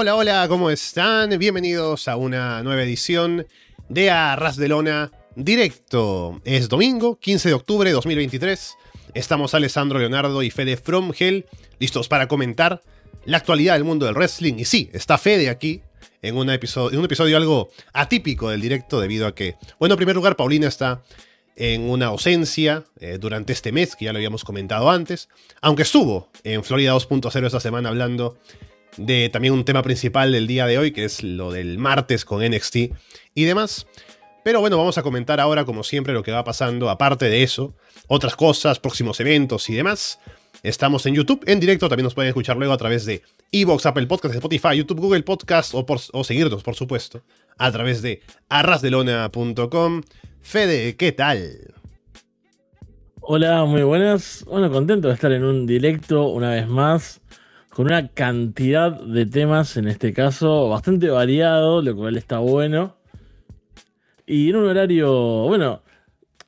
Hola, hola, ¿cómo están? Bienvenidos a una nueva edición de Arras de Lona Directo. Es domingo, 15 de octubre de 2023. Estamos Alessandro Leonardo y Fede From Hell listos para comentar la actualidad del mundo del wrestling. Y sí, está Fede aquí en, un episodio, un episodio algo atípico del directo debido a que, bueno, en primer lugar, Paulina está en una ausencia eh, durante este mes, que ya lo habíamos comentado antes, aunque estuvo en Florida 2.0 esta semana hablando de también un tema principal del día de hoy, que es lo del martes con NXT y demás. Pero bueno, vamos a comentar ahora, como siempre, lo que va pasando, aparte de eso, otras cosas, próximos eventos y demás. Estamos en YouTube en directo, también nos pueden escuchar luego a través de Evox, Apple Podcast, Spotify, YouTube, Google Podcast o, o seguirnos, por supuesto, a través de arrasdelona.com. Fede, ¿qué tal? Hola, muy buenas. Bueno, contento de estar en un directo una vez más, con una cantidad de temas, en este caso bastante variado, lo cual está bueno. Y en un horario, bueno,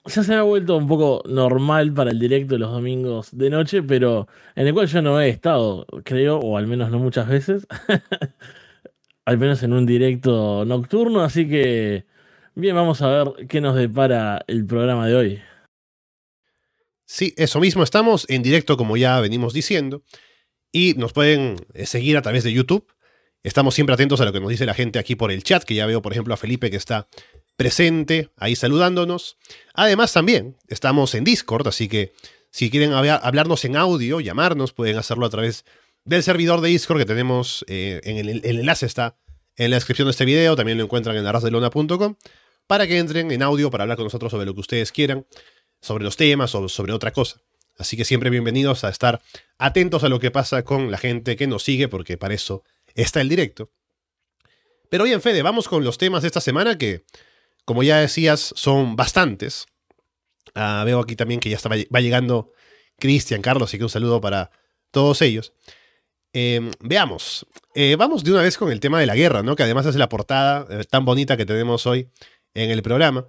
ya se ha vuelto un poco normal para el directo los domingos de noche, pero en el cual yo no he estado, creo, o al menos no muchas veces. al menos en un directo nocturno, así que bien, vamos a ver qué nos depara el programa de hoy. Sí, eso mismo, estamos en directo como ya venimos diciendo, y nos pueden eh, seguir a través de YouTube. Estamos siempre atentos a lo que nos dice la gente aquí por el chat, que ya veo, por ejemplo, a Felipe que está presente ahí saludándonos. Además, también estamos en Discord, así que si quieren hablarnos en audio, llamarnos, pueden hacerlo a través del servidor de Discord que tenemos. Eh, en el, enlace está en la descripción de este video, también lo encuentran en arrasdelona.com, para que entren en audio para hablar con nosotros sobre lo que ustedes quieran, sobre los temas o sobre otra cosa. Así que siempre bienvenidos a estar atentos a lo que pasa con la gente que nos sigue, porque para eso está el directo. Pero bien, Fede, vamos con los temas de esta semana que como ya decías, son bastantes. Ah, veo aquí también que ya está, va llegando Cristian, Carlos, así que un saludo para todos ellos. Em, veamos, eh, vamos de una vez con el tema de la guerra, ¿no? Que además es la portada eh, tan bonita que tenemos hoy en el programa.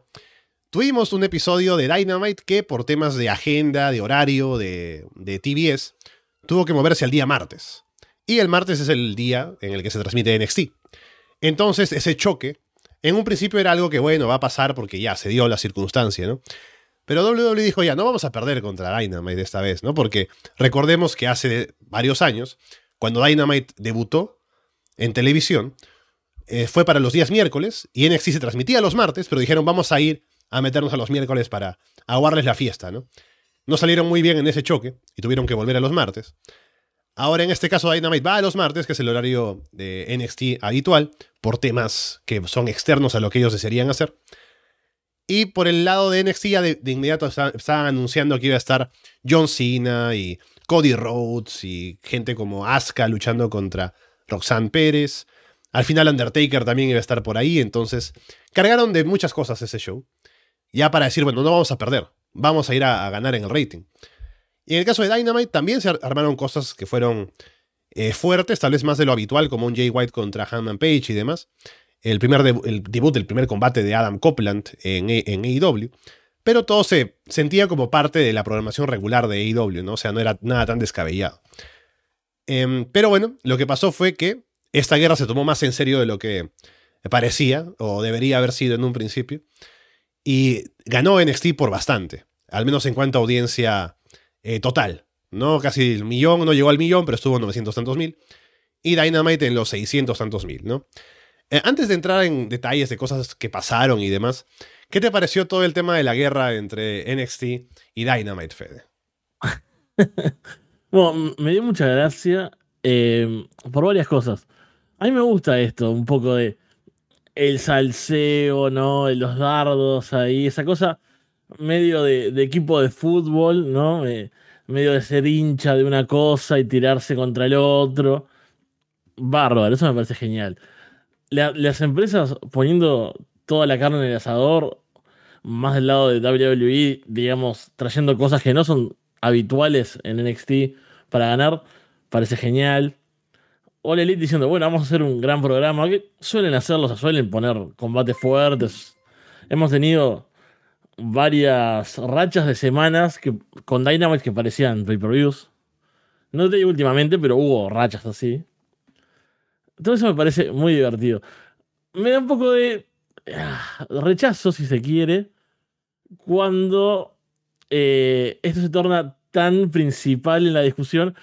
Tuvimos un episodio de Dynamite que por temas de agenda, de horario, de, de TBS, tuvo que moverse al día martes. Y el martes es el día en el que se transmite NXT. Entonces ese choque en un principio era algo que, bueno, va a pasar porque ya se dio la circunstancia, ¿no? Pero WWE dijo ya, no vamos a perder contra Dynamite esta vez, ¿no? Porque recordemos que hace varios años, cuando Dynamite debutó en televisión, eh, fue para los días miércoles y NXT se transmitía los martes, pero dijeron vamos a ir a meternos a los miércoles para aguarles la fiesta, ¿no? No salieron muy bien en ese choque y tuvieron que volver a los martes. Ahora en este caso Dynamite va a los martes, que es el horario de NXT habitual, por temas que son externos a lo que ellos desearían hacer. Y por el lado de NXT ya de, inmediato estaban anunciando que iba a estar John Cena y Cody Rhodes y gente como Asuka luchando contra Roxanne Pérez. Al final Undertaker también iba a estar por ahí, entonces cargaron de muchas cosas ese show. Ya para decir, bueno, no vamos a perder, vamos a ir a ganar en el rating. Y en el caso de Dynamite también se armaron cosas que fueron eh, fuertes, tal vez más de lo habitual, como un Jay White contra Hanman Page y demás. El, primer el debut, el primer combate de Adam Copeland en, e, en AEW. Pero todo se sentía como parte de la programación regular de AEW, ¿no? O sea, no era nada tan descabellado. Em, pero bueno, lo que pasó fue que esta guerra se tomó más en serio de lo que parecía, o debería haber sido en un principio. Y ganó NXT por bastante, al menos en cuanto a audiencia eh, total. ¿no? Casi el millón, no llegó al millón, pero estuvo en 900 tantos mil. Y Dynamite en los 600 tantos mil, ¿no? Eh, antes de entrar en detalles de cosas que pasaron y demás, ¿qué te pareció todo el tema de la guerra entre NXT y Dynamite, Fede? bueno, me dio mucha gracia eh, por varias cosas. A mí me gusta esto, un poco de el salseo, ¿no? Los dardos ahí, esa cosa medio de, equipo de fútbol, ¿no? Eh, medio de ser hincha de una cosa y tirarse contra el otro. Bárbaro, eso me parece genial. las empresas poniendo toda la carne en el asador, más del lado de WWE, digamos, trayendo cosas que no son habituales en NXT para ganar, parece genial. O Elite diciendo, bueno, vamos a hacer un gran programa, que suelen hacerlo, suelen poner combates fuertes. Hemos tenido varias rachas de semanas que, con Dynamite que parecían pay-per-views. No te digo últimamente, pero hubo rachas así. Todo eso me parece muy divertido. Me da un poco de ah, rechazo, si se quiere, cuando eh, esto se torna tan principal en la discusión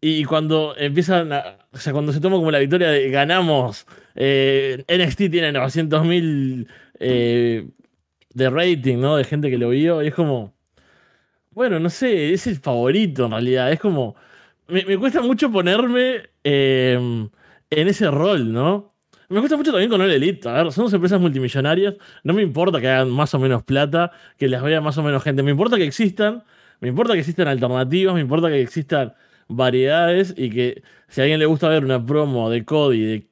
y cuando empiezan a, o sea, cuando se toma como la victoria de ganamos, eh, NXT tiene 900.000 eh, de rating, ¿no? De gente que lo vio, y es como, bueno, no sé, es el favorito en realidad, es como, me, cuesta mucho ponerme em, en ese rol, ¿no? Me cuesta mucho también con el Elite. A ver, son dos empresas multimillonarias. No me importa que hagan más o menos plata, que les vea más o menos gente. Me importa que existan, me importa que existan alternativas, me importa que existan variedades y que si a alguien le gusta ver una promo de Cody de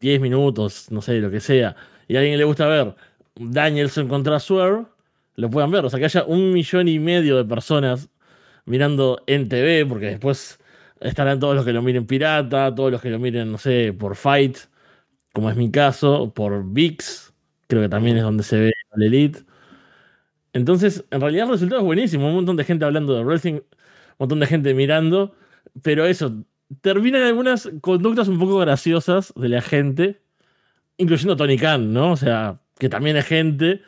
10 minutos, no sé, lo que sea, y a alguien le gusta ver Danielson contra Swerve, lo puedan ver. O sea, que haya un millón y medio de personas mirando en TV, porque después estarán todos los que lo miren pirata, todos los que lo miren, no sé, por Fight, como es mi caso, por VIX, creo que también es donde se ve el Elite. Entonces, en realidad el resultado es buenísimo. Un montón de gente hablando de wrestling, un montón de gente mirando, pero eso, terminan algunas conductas un poco graciosas de la gente, incluyendo Tony Khan, ¿no? O sea, que también es gente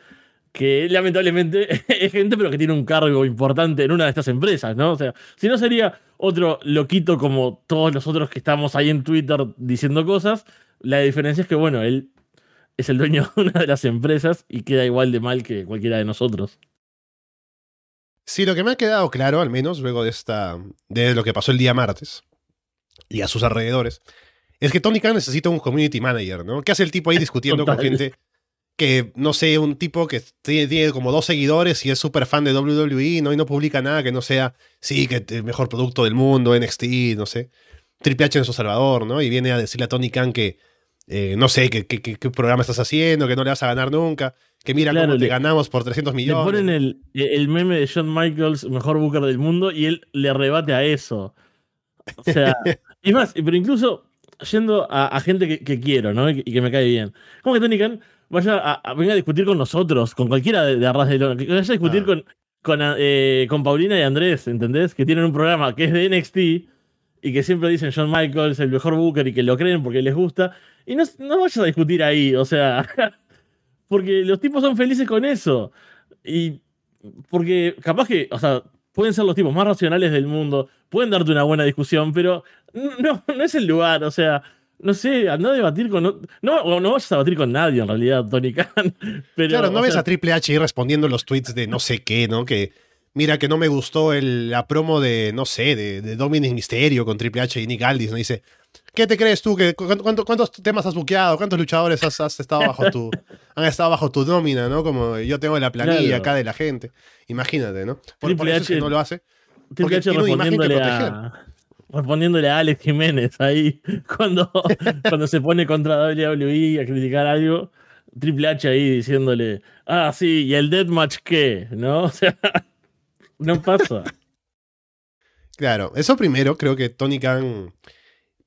que lamentablemente es gente, pero que tiene un cargo importante en una de estas empresas, ¿no? O sea, si no sería otro loquito como todos los otros que estamos ahí en Twitter diciendo cosas, la diferencia es que, bueno, él es el dueño de una de las empresas y queda igual de mal que cualquiera de nosotros. Sí, lo que me ha quedado claro, al menos luego de esta. de lo que pasó el día martes y a sus alrededores, es que Tony Khan necesita un community manager, ¿no? ¿Qué hace el tipo ahí discutiendo con gente que, no sé, un tipo que tiene, como dos seguidores y es súper fan de WWE, ¿no? Y no publica nada que no sea, sí, que el mejor producto del mundo, NXT, no sé. Triple H en su Salvador, ¿no? Y viene a decirle a Tony Khan que, eh, no sé, qué programa estás haciendo, que no le vas a ganar nunca, que mira cómo le, ganamos por 300 millones. Le ponen el, el meme de Shawn Michaels, mejor booker del mundo, y él le rebate a eso. O sea, y más, pero incluso yendo a, gente que, quiero, ¿no? Y que, me cae bien. Como que Tony Khan vaya a, venga a discutir con nosotros, con cualquiera de, de Arras de Lona, que vaya a discutir con, con, eh, con, Paulina y Andrés, ¿entendés? Que tienen un programa que es de NXT y que siempre dicen John Michaels el mejor booker y que lo creen porque les gusta. Y no, no vayas a discutir ahí, o sea, porque los tipos son felices con eso. Y porque capaz que, o sea, pueden ser los tipos más racionales del mundo, pueden darte una buena discusión, pero no, no es el lugar, o sea, no sé, anda a debatir con. No, no, no vas a debatir con nadie en realidad, Tony Khan. Pero, claro, no ves a Triple H ir respondiendo los tweets de no sé qué, ¿no? Que mira que no me gustó el, la promo de, no sé, de, de Dominic Mysterio con Triple H y Nick Aldis, ¿no? Dice, ¿qué te crees tú? Que, ¿Cuántos temas has buqueado? ¿Cuántos luchadores has, estado bajo tu, han estado bajo tu nómina, ¿no? Como yo tengo la planilla acá de la gente. Imagínate, ¿no? Por, Triple H, no lo hace. Triple H respondiéndole a, respondiéndole a Alex Jiménez ahí cuando, cuando se pone contra WWE a criticar algo. Triple H ahí diciéndole, ah, sí, ¿y el Deathmatch qué? ¿No? O sea, no pasa. Claro, eso primero, creo que Tony Khan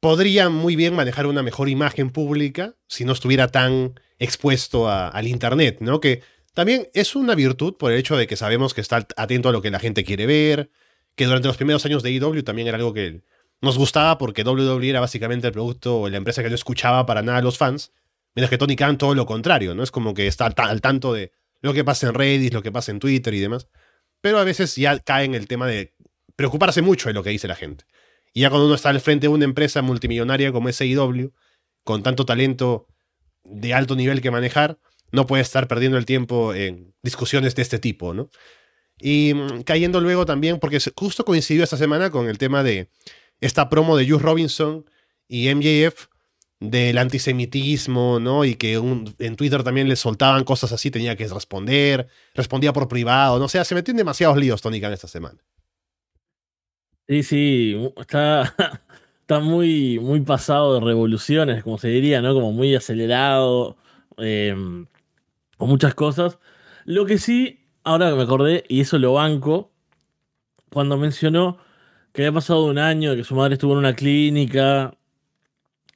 podría muy bien manejar una mejor imagen pública si no estuviera tan expuesto al Internet, ¿no? Que también es una virtud por el hecho de que sabemos que está atento a lo que la gente quiere ver, que durante los primeros años de IW también era algo que nos gustaba porque WWE era básicamente el producto o la empresa que no escuchaba para nada a los fans, mientras que Tony Khan todo lo contrario, ¿no? Es como que está al tanto de lo que pasa en Reddit, lo que pasa en Twitter y demás. Pero a veces ya cae en el tema de preocuparse mucho de lo que dice la gente. Y ya cuando uno está al frente de una empresa multimillonaria como es con tanto talento de alto nivel que manejar, no puede estar perdiendo el tiempo en discusiones de este tipo, ¿no? Y mm, cayendo luego también, porque justo coincidió esta semana con el tema de esta promo de Juice Robinson y MJF del antisemitismo, ¿no? Y que en Twitter también le soltaban cosas así, tenía que responder, respondía por privado, no o sea, se metió en demasiados líos Tony Khan esta semana. Sí, sí, está, está muy, muy pasado de revoluciones, como se diría, ¿no? Como muy acelerado, em, con muchas cosas. Lo que sí, ahora me acordé, y eso lo banco, cuando mencionó que había pasado un año, que su madre estuvo en una clínica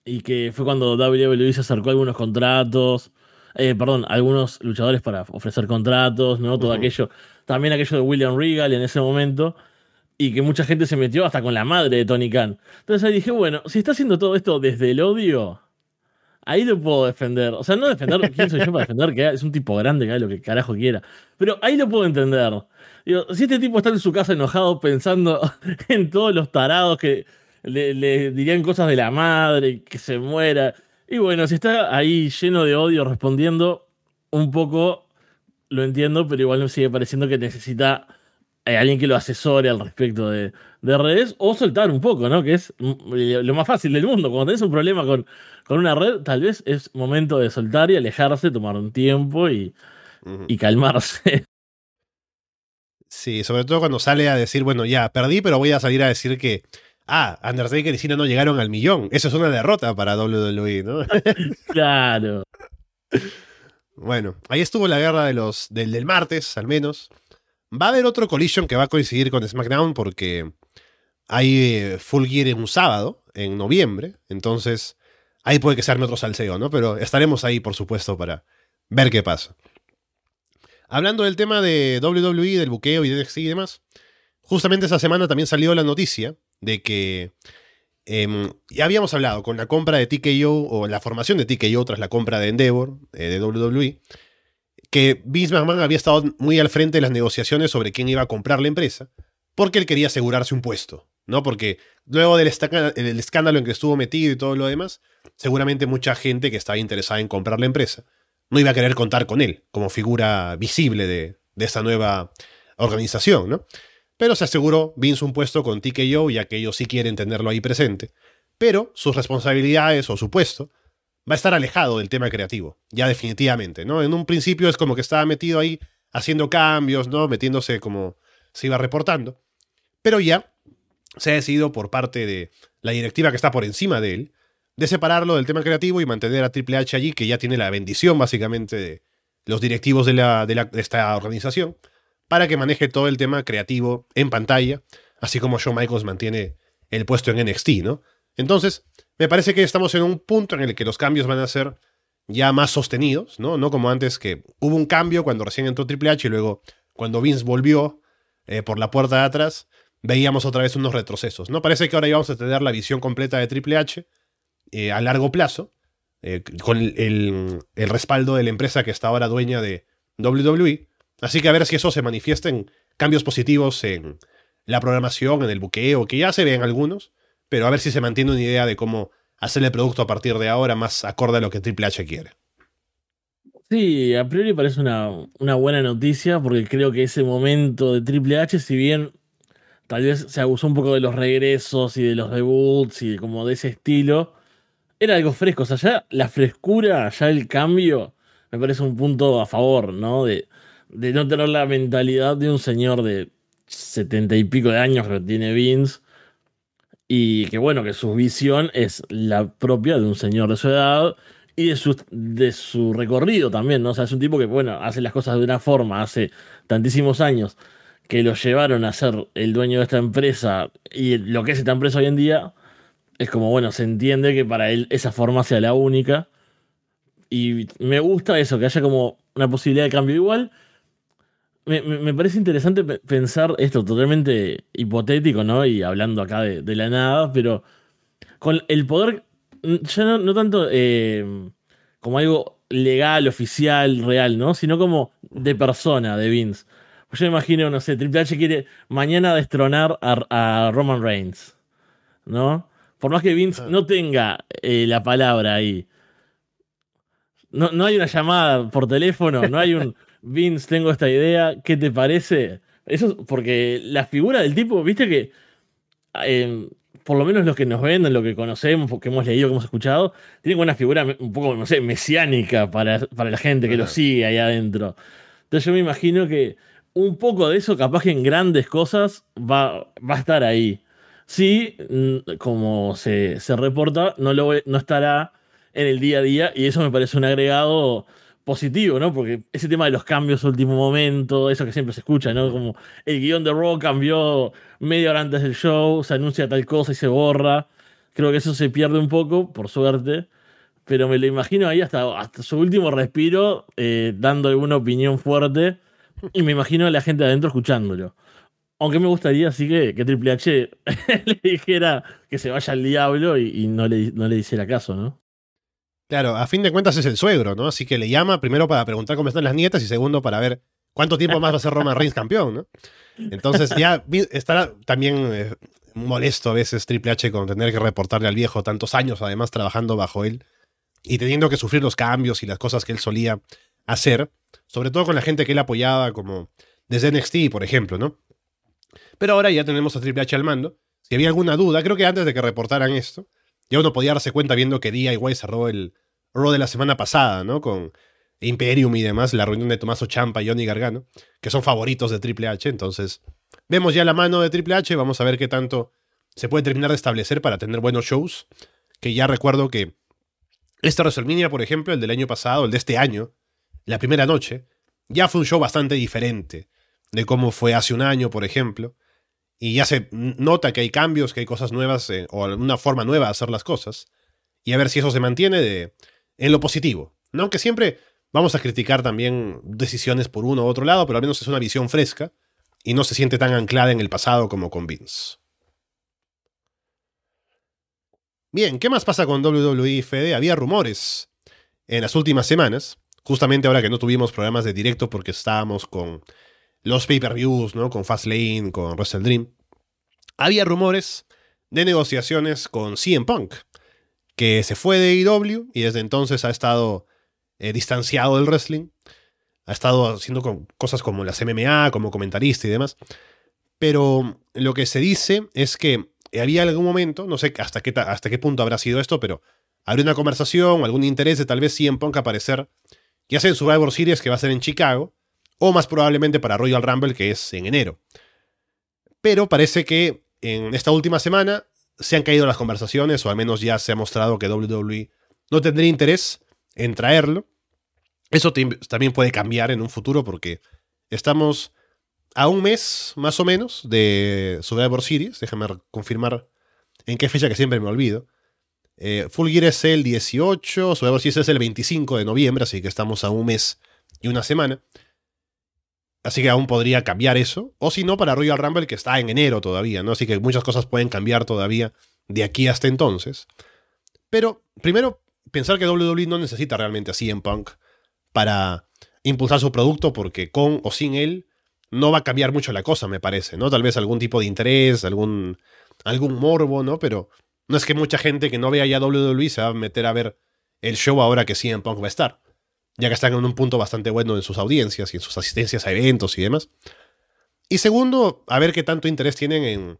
y que fue cuando WWE se acercó a algunos contratos, eh, perdón, algunos luchadores para ofrecer contratos, ¿no? Todo aquello, también aquello de William Regal en ese momento, y que mucha gente se metió hasta con la madre de Tony Khan. Entonces ahí dije, bueno, si está haciendo todo esto desde el odio, ahí lo puedo defender. O sea, no defender, ¿quién soy yo para defender? Que es un tipo grande que haga lo que carajo quiera. Pero ahí lo puedo entender. Digo, si este tipo está en su casa enojado pensando en todos los tarados que le, dirían cosas de la madre, que se muera. Y bueno, si está ahí lleno de odio respondiendo, un poco lo entiendo, pero igual me sigue pareciendo que necesita eh, alguien que lo asesore al respecto de, de, redes o soltar un poco, ¿no? Que es lo más fácil del mundo. Cuando tenés un problema con, con una red, tal vez es momento de soltar y alejarse, tomar un tiempo y, y calmarse. Sí, sobre todo cuando sale a decir, bueno, ya, perdí, pero voy a salir a decir que, ah, Undertaker y Cena no llegaron al millón. Eso es una derrota para WWE, ¿no? claro. Bueno, ahí estuvo la guerra de los, del, del martes, al menos. Va a haber otro collision que va a coincidir con SmackDown porque hay eh, Full Gear en un sábado, en noviembre. Entonces, ahí puede que se arme otro salseo, ¿no? Pero estaremos ahí, por supuesto, para ver qué pasa. Hablando del tema de WWE, del buqueo y de NXT y demás, justamente esa semana también salió la noticia de que em, ya habíamos hablado con la compra de TKO o la formación de TKO tras la compra de Endeavor eh, de WWE, que Vince McMahon había estado muy al frente de las negociaciones sobre quién iba a comprar la empresa, porque él quería asegurarse un puesto, ¿no? Porque luego del, escándalo en que estuvo metido y todo lo demás, seguramente mucha gente que estaba interesada en comprar la empresa no iba a querer contar con él como figura visible de, de esa nueva organización, ¿no? Pero se aseguró Vince un puesto con TKO, ya que ellos sí quieren tenerlo ahí presente. Pero sus responsabilidades o su puesto va a estar alejado del tema creativo, ya definitivamente, ¿no? En un principio es como que estaba metido ahí haciendo cambios, ¿no? Metiéndose como se iba reportando. Pero ya se ha decidido por parte de la directiva que está por encima de él de separarlo del tema creativo y mantener a Triple H allí, que ya tiene la bendición básicamente de los directivos de, la, de, esta organización, para que maneje todo el tema creativo en pantalla, así como Shawn Michaels mantiene el puesto en NXT, ¿no? Entonces, me parece que estamos en un punto en el que los cambios van a ser ya más sostenidos, ¿no? No como antes que hubo un cambio cuando recién entró Triple H y luego cuando Vince volvió eh, por la puerta de atrás, veíamos otra vez unos retrocesos, ¿no? Parece que ahora ya vamos a tener la visión completa de Triple H eh, a largo plazo, eh, con el, respaldo de la empresa que está ahora dueña de WWE. Así que a ver si eso se manifiesta en cambios positivos en la programación, en el buqueo, que ya se ven algunos, pero a ver si se mantiene una idea de cómo hacer el producto a partir de ahora más acorde a lo que Triple H quiere. Sí, a priori parece una, una buena noticia porque creo que ese momento de Triple H, si bien tal vez se abusó un poco de los regresos y de los debuts y como de ese estilo, era algo fresco. O sea, ya la frescura, ya el cambio, me parece un punto a favor, ¿no? De, de no tener la mentalidad de un señor de setenta y pico de años que tiene Vince. Y que bueno, que su visión es la propia de un señor de su edad y de su, de su recorrido también, ¿no? O sea, es un tipo que, bueno, hace las cosas de una forma hace tantísimos años que lo llevaron a ser el dueño de esta empresa y lo que es esta empresa hoy en día es como, bueno, se entiende que para él esa forma sea la única. Y me gusta eso, que haya como una posibilidad de cambio igual. Me, parece interesante pensar esto totalmente hipotético, ¿no? Y hablando acá de, la nada, pero con el poder, ya no, tanto eh, como algo legal, oficial, real, ¿no? Sino como de persona, de Vince. Pues yo me imagino, no sé, Triple H quiere mañana destronar a Roman Reigns, ¿no? Por más que Vince no tenga eh, la palabra ahí. No, no, hay una llamada por teléfono, no hay un Vince, tengo esta idea, ¿qué te parece? Eso porque la figura del tipo, viste que em, por lo menos los que nos ven, lo que conocemos, que hemos leído, que hemos escuchado, tienen una figura un poco, no sé, mesiánica para, para la gente que lo sigue ahí adentro. Entonces yo me imagino que un poco de eso, capaz que en grandes cosas, va, va a estar ahí. Sí, como se, reporta, no, lo, no estará en el día a día y eso me parece un agregado positivo, ¿no? Porque ese tema de los cambios último momento, eso que siempre se escucha, ¿no? Como el guion de Raw cambió media hora antes del show, se anuncia tal cosa y se borra. Creo que eso se pierde un poco, por suerte. Pero me lo imagino ahí hasta, hasta su último respiro, eh, dando alguna opinión fuerte. Y me imagino a la gente adentro escuchándolo. Aunque me gustaría así que, que Triple H le dijera que se vaya al diablo y, no, le, no le hiciera caso, ¿no? Claro, a fin de cuentas es el suegro, ¿no? Así que le llama primero para preguntar cómo están las nietas y segundo para ver cuánto tiempo más va a ser Roman Reigns campeón, ¿no? Entonces ya estará también eh, molesto a veces Triple H con tener que reportarle al viejo tantos años además trabajando bajo él y teniendo que sufrir los cambios y las cosas que él solía hacer, sobre todo con la gente que él apoyaba como desde NXT, por ejemplo, ¿no? Pero ahora ya tenemos a Triple H al mando. Si había alguna duda, creo que antes de que reportaran esto, ya uno podía darse cuenta viendo que DIY cerró el Raw de la semana pasada, ¿no? Con Imperium y demás, la reunión de Tomaso Champa y Johnny Gargano, que son favoritos de Triple H. Entonces, vemos ya la mano de Triple H, vamos a ver qué tanto se puede terminar de establecer para tener buenos shows. Que ya recuerdo que este WrestleMania, por ejemplo, el del año pasado, el de este año, la primera noche, ya fue un show bastante diferente de cómo fue hace un año, por ejemplo. Y ya se nota que hay cambios, que hay cosas nuevas eh, o una forma nueva de hacer las cosas. Y a ver si eso se mantiene de, en lo positivo. ¿no? Que siempre vamos a criticar también decisiones por uno u otro lado, pero al menos es una visión fresca y no se siente tan anclada en el pasado como con Vince. Bien, ¿qué más pasa con WWE Fede? Había rumores en las últimas semanas, justamente ahora que no tuvimos programas de directo porque estábamos con los pay-per-views, ¿no? Con Fastlane, con Wrestle Dream. Había rumores de negociaciones con CM Punk, que se fue de AEW y desde entonces ha estado eh, distanciado del wrestling. Ha estado haciendo cosas como las MMA, como comentarista y demás. Pero lo que se dice es que había algún momento, no sé hasta qué, hasta qué punto habrá sido esto, pero habría una conversación, algún interés de tal vez CM Punk aparecer, ya sea en Survivor Series que va a ser en Chicago, o más probablemente para Royal Rumble que es en enero. Pero parece que en esta última semana se han caído las conversaciones, o al menos ya se ha mostrado que WWE no tendría interés en traerlo. Eso también puede cambiar en un futuro porque estamos a un mes más o menos de Survivor Series. Déjame confirmar en qué fecha que siempre me olvido. Eh, Full Gear es el 18, Survivor Series es el 25 de noviembre, así que estamos a un mes y una semana. Así que aún podría cambiar eso. O si no, para Royal Rumble, que está en enero todavía, ¿no? Así que muchas cosas pueden cambiar todavía de aquí hasta entonces. Pero, primero, pensar que WWE no necesita realmente a CM Punk para impulsar su producto, porque con o sin él no va a cambiar mucho la cosa, me parece, ¿no? Tal vez algún tipo de interés, algún, algún morbo, ¿no? Pero no es que mucha gente que no vea ya WWE se va a meter a ver el show ahora que CM Punk va a estar ya que están en un punto bastante bueno en sus audiencias y en sus asistencias a eventos y demás. Y segundo, a ver qué tanto interés tienen en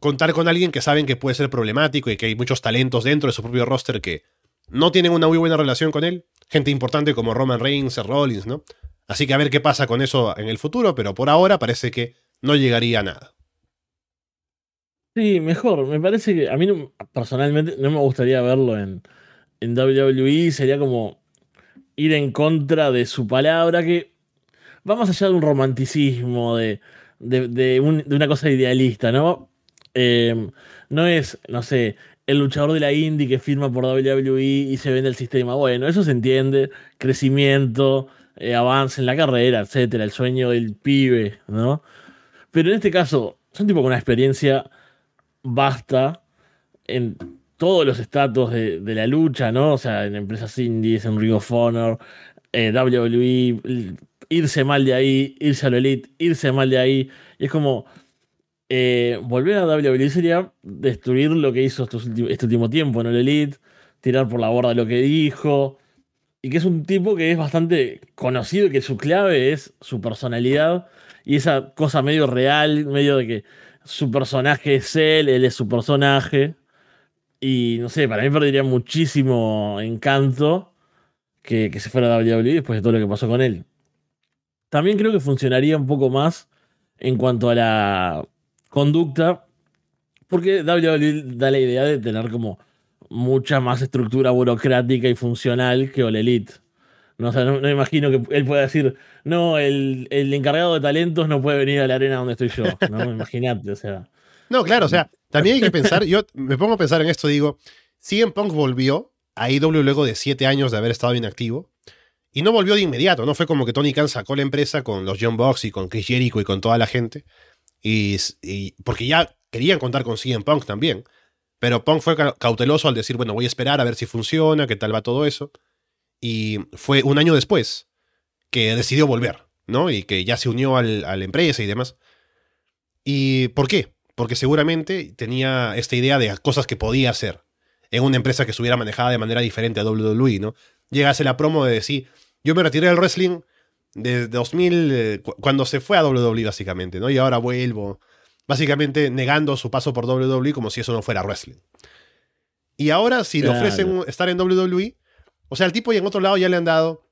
contar con alguien que saben que puede ser problemático y que hay muchos talentos dentro de su propio roster que no tienen una muy buena relación con él. Gente importante como Roman Reigns, Rollins, ¿no? Así que a ver qué pasa con eso en el futuro, pero por ahora parece que no llegaría a nada. Sí, mejor. Me parece que a mí personalmente no me gustaría verlo en, en WWE. Sería como ir en contra de su palabra, que va más allá de un romanticismo, de, de, una cosa idealista, ¿no? Em, no es, no sé, el luchador de la indie que firma por WWE y se vende el sistema. Bueno, eso se entiende, crecimiento, eh, avance en la carrera, etcétera, el sueño del pibe, ¿no? Pero en este caso, son tipo con una experiencia vasta en todos los estatus de, la lucha, ¿no? O sea, en empresas indies, en Ring of Honor, eh, WWE, irse mal de ahí, irse a lo Elite, irse mal de ahí. Y es como. Eh, volver a WWE sería destruir lo que hizo este último tiempo en el Elite, tirar por la borda lo que dijo. Y que es un tipo que es bastante conocido y que su clave es su personalidad y esa cosa medio real, medio de que su personaje es él, él es su personaje. Y no sé, para mí perdería muchísimo encanto que, se fuera a WWE después de todo lo que pasó con él. También creo que funcionaría un poco más en cuanto a la conducta, porque WWE da la idea de tener como mucha más estructura burocrática y funcional que All Elite. No, no, me imagino que él pueda decir, no, el, el, encargado de talentos no puede venir a la arena donde estoy yo. No, imagínate, o sea. No, claro, o sea, también hay que pensar, yo me pongo a pensar en esto, digo, CM Punk volvió a IW luego de siete años de haber estado inactivo. Y no volvió de inmediato, no fue como que Tony Khan sacó la empresa con los John Box y con Chris Jericho y con toda la gente. Y, porque ya querían contar con CM Punk también. Pero Punk fue cauteloso al decir, bueno, voy a esperar a ver si funciona, qué tal va todo eso. Y fue un año después que decidió volver, ¿no? Y que ya se unió a la empresa y demás. ¿Y por qué? Porque seguramente tenía esta idea de cosas que podía hacer en una empresa que estuviera manejada de manera diferente a WWE, ¿no? Llegase la promo de decir, yo me retiré del wrestling desde 2000, eh, cuando se fue a WWE básicamente, ¿no? Y ahora vuelvo, básicamente negando su paso por WWE como si eso no fuera wrestling. Y ahora si le ofrecen estar en WWE, o sea, al tipo y en otro lado ya le han dado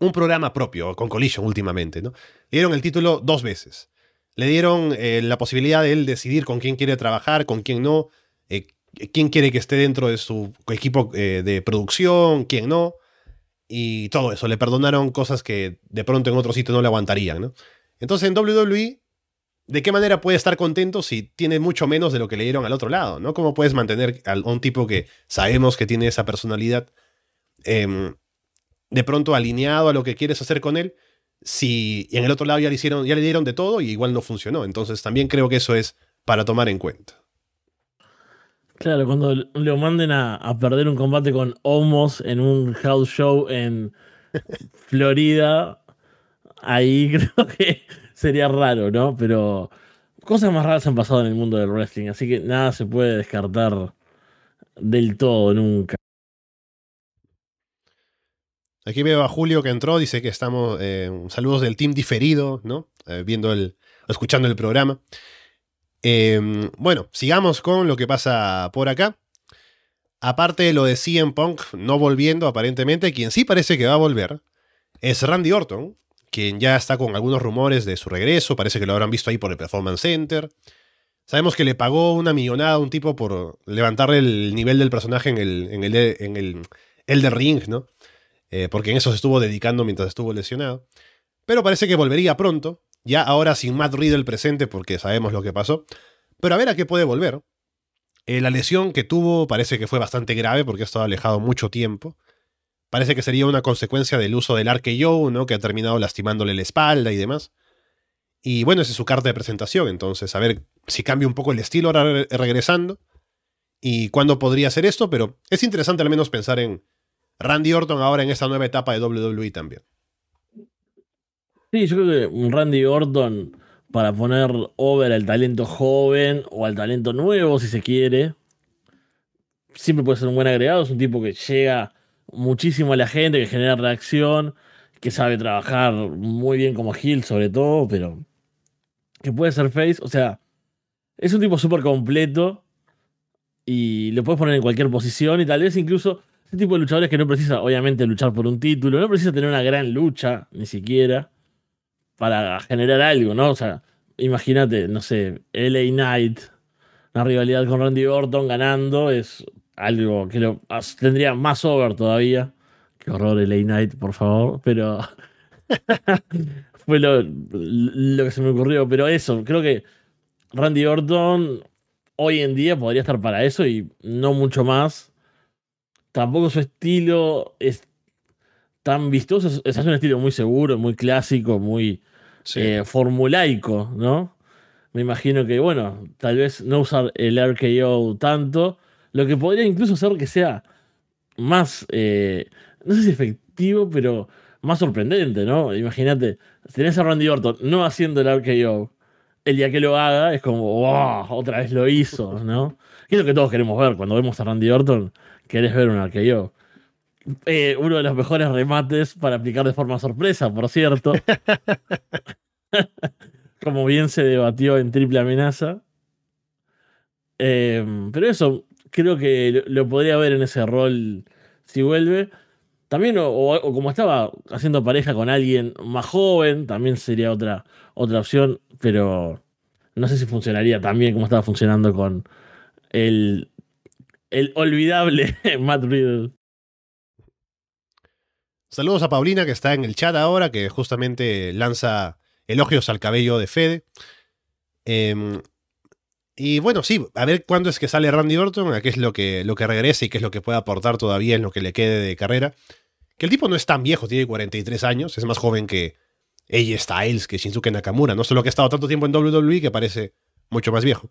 un programa propio, con Collision últimamente, ¿no? Le dieron el título dos veces. Le dieron eh, la posibilidad de él decidir con quién quiere trabajar, con quién no, eh, quién quiere que esté dentro de su equipo de producción, quién no y todo eso. Le perdonaron cosas que de pronto en otro sitio no le aguantarían, ¿no? Entonces en WWE, ¿de qué manera puede estar contento si tiene mucho menos de lo que le dieron al otro lado, ¿no? ¿Cómo puedes mantener a un tipo que sabemos que tiene esa personalidad em, de pronto alineado a lo que quieres hacer con él? Si en el otro lado ya le, hicieron, ya le dieron de todo y igual no funcionó. Entonces también creo que eso es para tomar en cuenta. Claro, cuando lo manden a, perder un combate con Homos en un house show en Florida, ahí creo que sería raro, ¿no? Pero cosas más raras han pasado en el mundo del wrestling, así que nada se puede descartar del todo nunca. Aquí veo a Julio que entró, dice que estamos, eh, saludos del team diferido, ¿no? Eh, viendo el, escuchando el programa. Em, bueno, sigamos con lo que pasa por acá. Aparte de lo de CM Punk no volviendo aparentemente, quien sí parece que va a volver es Randy Orton, quien ya está con algunos rumores de su regreso, parece que lo habrán visto ahí por el Performance Center. Sabemos que le pagó una millonada a un tipo por levantarle el nivel del personaje en el, en el, en el Elder Ring, ¿no? Eh, porque en eso se estuvo dedicando mientras estuvo lesionado. Pero parece que volvería pronto, ya ahora sin Matt Riddle presente porque sabemos lo que pasó. Pero a ver a qué puede volver. Eh, la lesión que tuvo parece que fue bastante grave porque ha estado alejado mucho tiempo. Parece que sería una consecuencia del uso del RKO, ¿no? Que ha terminado lastimándole la espalda y demás. Y bueno, esa es su carta de presentación, entonces a ver si cambia un poco el estilo ahora regresando. Y cuándo podría ser esto, pero es interesante al menos pensar en Randy Orton ahora en esta nueva etapa de WWE también. Sí, yo creo que Randy Orton para poner over al talento joven o al talento nuevo, si se quiere, siempre puede ser un buen agregado. Es un tipo que llega muchísimo a la gente, que genera reacción, que sabe trabajar muy bien como Hill, sobre todo, pero que puede ser face. O sea, es un tipo súper completo y lo puedes poner en cualquier posición y tal vez incluso ese tipo de luchadores que no precisa, obviamente, luchar por un título, no precisa tener una gran lucha, ni siquiera para generar algo, ¿no? O sea, imagínate, no sé, LA Knight, una rivalidad con Randy Orton ganando, es algo que lo tendría más over todavía. Qué horror LA Knight, por favor, pero fue lo, lo que se me ocurrió. Pero eso, creo que Randy Orton hoy en día podría estar para eso y no mucho más. Tampoco su estilo es tan vistoso. Es, un estilo muy seguro, muy clásico, muy eh, formulaico, ¿no? Me imagino que, bueno, tal vez no usar el RKO tanto, lo que podría incluso ser que sea más, eh, no sé si efectivo, pero más sorprendente, ¿no? Imagínate, tenés a Randy Orton no haciendo el RKO, el día que lo haga es como, wow, otra vez lo hizo, ¿no? Que es lo que todos queremos ver cuando vemos a Randy Orton, querés ver un RKO. Eh, uno de los mejores remates para aplicar de forma sorpresa, por cierto. Como bien se debatió en triple amenaza. Em, pero eso, creo que lo, podría ver en ese rol si vuelve. También, o, como estaba haciendo pareja con alguien más joven, también sería otra, otra opción, pero no sé si funcionaría también como estaba funcionando con el, el olvidable Matt Riddle. Saludos a Paulina que está en el chat ahora, que justamente lanza elogios al cabello de Fede. Em, y bueno, sí, a ver cuándo es que sale Randy Orton, a qué es lo que, lo que regresa y qué es lo que puede aportar todavía en lo que le quede de carrera. Que el tipo no es tan viejo, tiene 43 años, es más joven que AJ Styles, que Shinsuke Nakamura, no solo que ha estado tanto tiempo en WWE que parece mucho más viejo.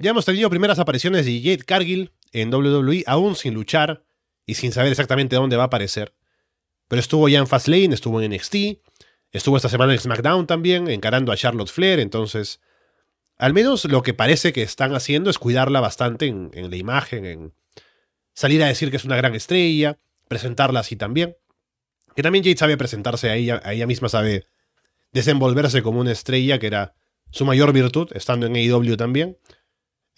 Ya hemos tenido primeras apariciones de Jade Cargill en WWE, aún sin luchar y sin saber exactamente dónde va a aparecer. Pero estuvo ya en Fastlane, estuvo en NXT, estuvo esta semana en SmackDown también, encarando a Charlotte Flair, entonces... Al menos lo que parece que están haciendo es cuidarla bastante en, la imagen, en salir a decir que es una gran estrella, presentarla así también. Que también Jade sabe presentarse a ella, a ella misma sabe desenvolverse como una estrella, que era su mayor virtud, estando en AEW también.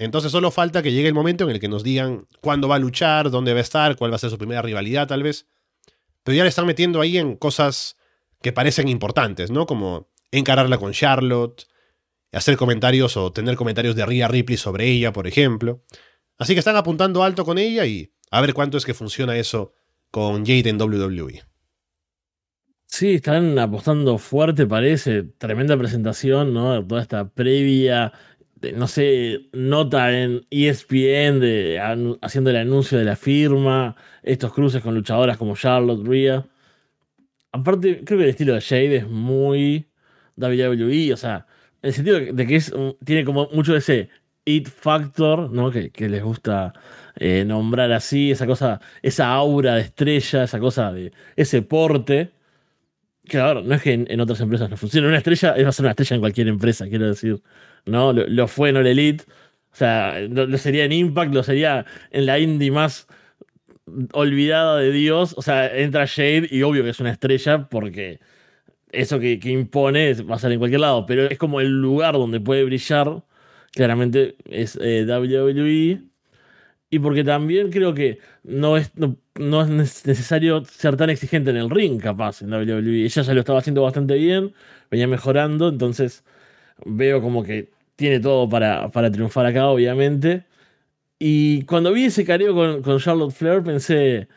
Entonces solo falta que llegue el momento en el que nos digan cuándo va a luchar, dónde va a estar, cuál va a ser su primera rivalidad tal vez. Pero ya le están metiendo ahí en cosas que parecen importantes, ¿no? Como encararla con Charlotte, hacer comentarios o tener comentarios de Rhea Ripley sobre ella, por ejemplo. Así que están apuntando alto con ella y a ver cuánto es que funciona eso con Jade en WWE. Sí, están apostando fuerte, parece. Tremenda presentación, ¿no? Toda esta previa, no sé, nota en ESPN haciendo el anuncio de la firma, estos cruces con luchadoras como Charlotte, Rhea. Aparte, creo que el estilo de Jade es muy WWE, o sea, en el sentido de que es, tiene como mucho ese it factor, ¿no? Que, les gusta eh, nombrar así, esa cosa, esa aura de estrella, esa cosa de ese porte Claro, no es que en, otras empresas no funcione. Una estrella es va a ser una estrella en cualquier empresa, quiero decir. ¿No? Lo, fue en el Elite. O sea, lo, sería en Impact, lo sería en la indie más olvidada de Dios. O sea, entra Shade y obvio que es una estrella porque eso que, impone va a ser en cualquier lado. Pero es como el lugar donde puede brillar. Claramente es eh, WWE y porque también creo que no es, no, es necesario ser tan exigente en el ring, capaz, en WWE. Ella ya lo estaba haciendo bastante bien, venía mejorando, entonces veo como que tiene todo para, para triunfar acá, obviamente. Y cuando vi ese careo con, Charlotte Flair, pensé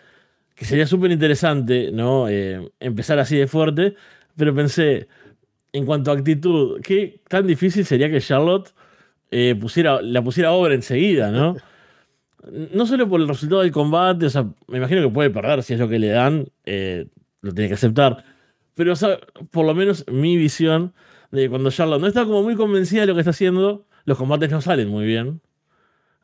que sería súper interesante, ¿no? Eh, empezar así de fuerte, pero pensé, en cuanto a actitud, qué tan difícil sería que Charlotte eh, pusiera, la pusiera obra enseguida, ¿no? no solo por el resultado del combate, o sea, me imagino que puede perder si es lo que le dan, eh, lo tiene que aceptar. Pero, o sea, por lo menos mi visión cuando Charlotte no está como muy convencida de lo que está haciendo, los combates no salen muy bien.